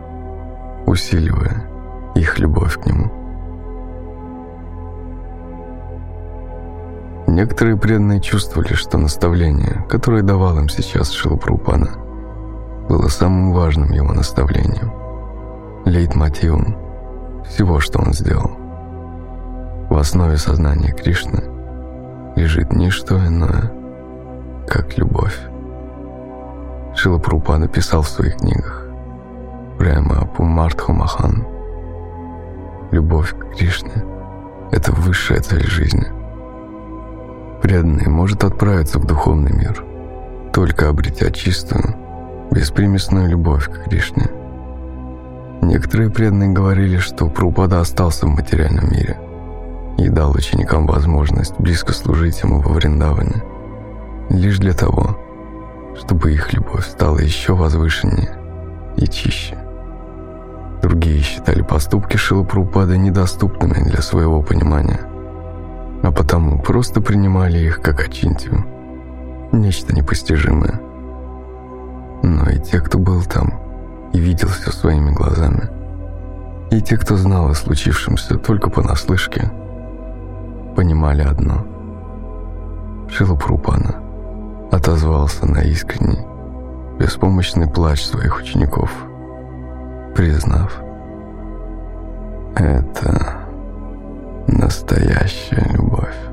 усиливая их любовь к нему. Некоторые преданные чувствовали, что наставление, которое давал им сейчас Шилапрупана, было самым важным его наставлением, лейтмотивом всего, что он сделал. В основе сознания Кришны лежит не что иное, как любовь. Шила Прупа написал в своих книгах прямо Пумартху Махан. Любовь к Кришне – это высшая цель жизни – преданный может отправиться в духовный мир, только обретя чистую, беспримесную любовь к Кришне. Некоторые преданные говорили, что Прупада остался в материальном мире и дал ученикам возможность близко служить ему во Вриндаване, лишь для того, чтобы их любовь стала еще возвышеннее и чище. Другие считали поступки Шилы Прупады недоступными для своего понимания – а потому просто принимали их как очинтию, нечто непостижимое. Но и те, кто был там и видел все своими глазами, и те, кто знал о случившемся только понаслышке, понимали одно. Шилупрупана отозвался на искренний, беспомощный плач своих учеников, признав, это настоящая любовь.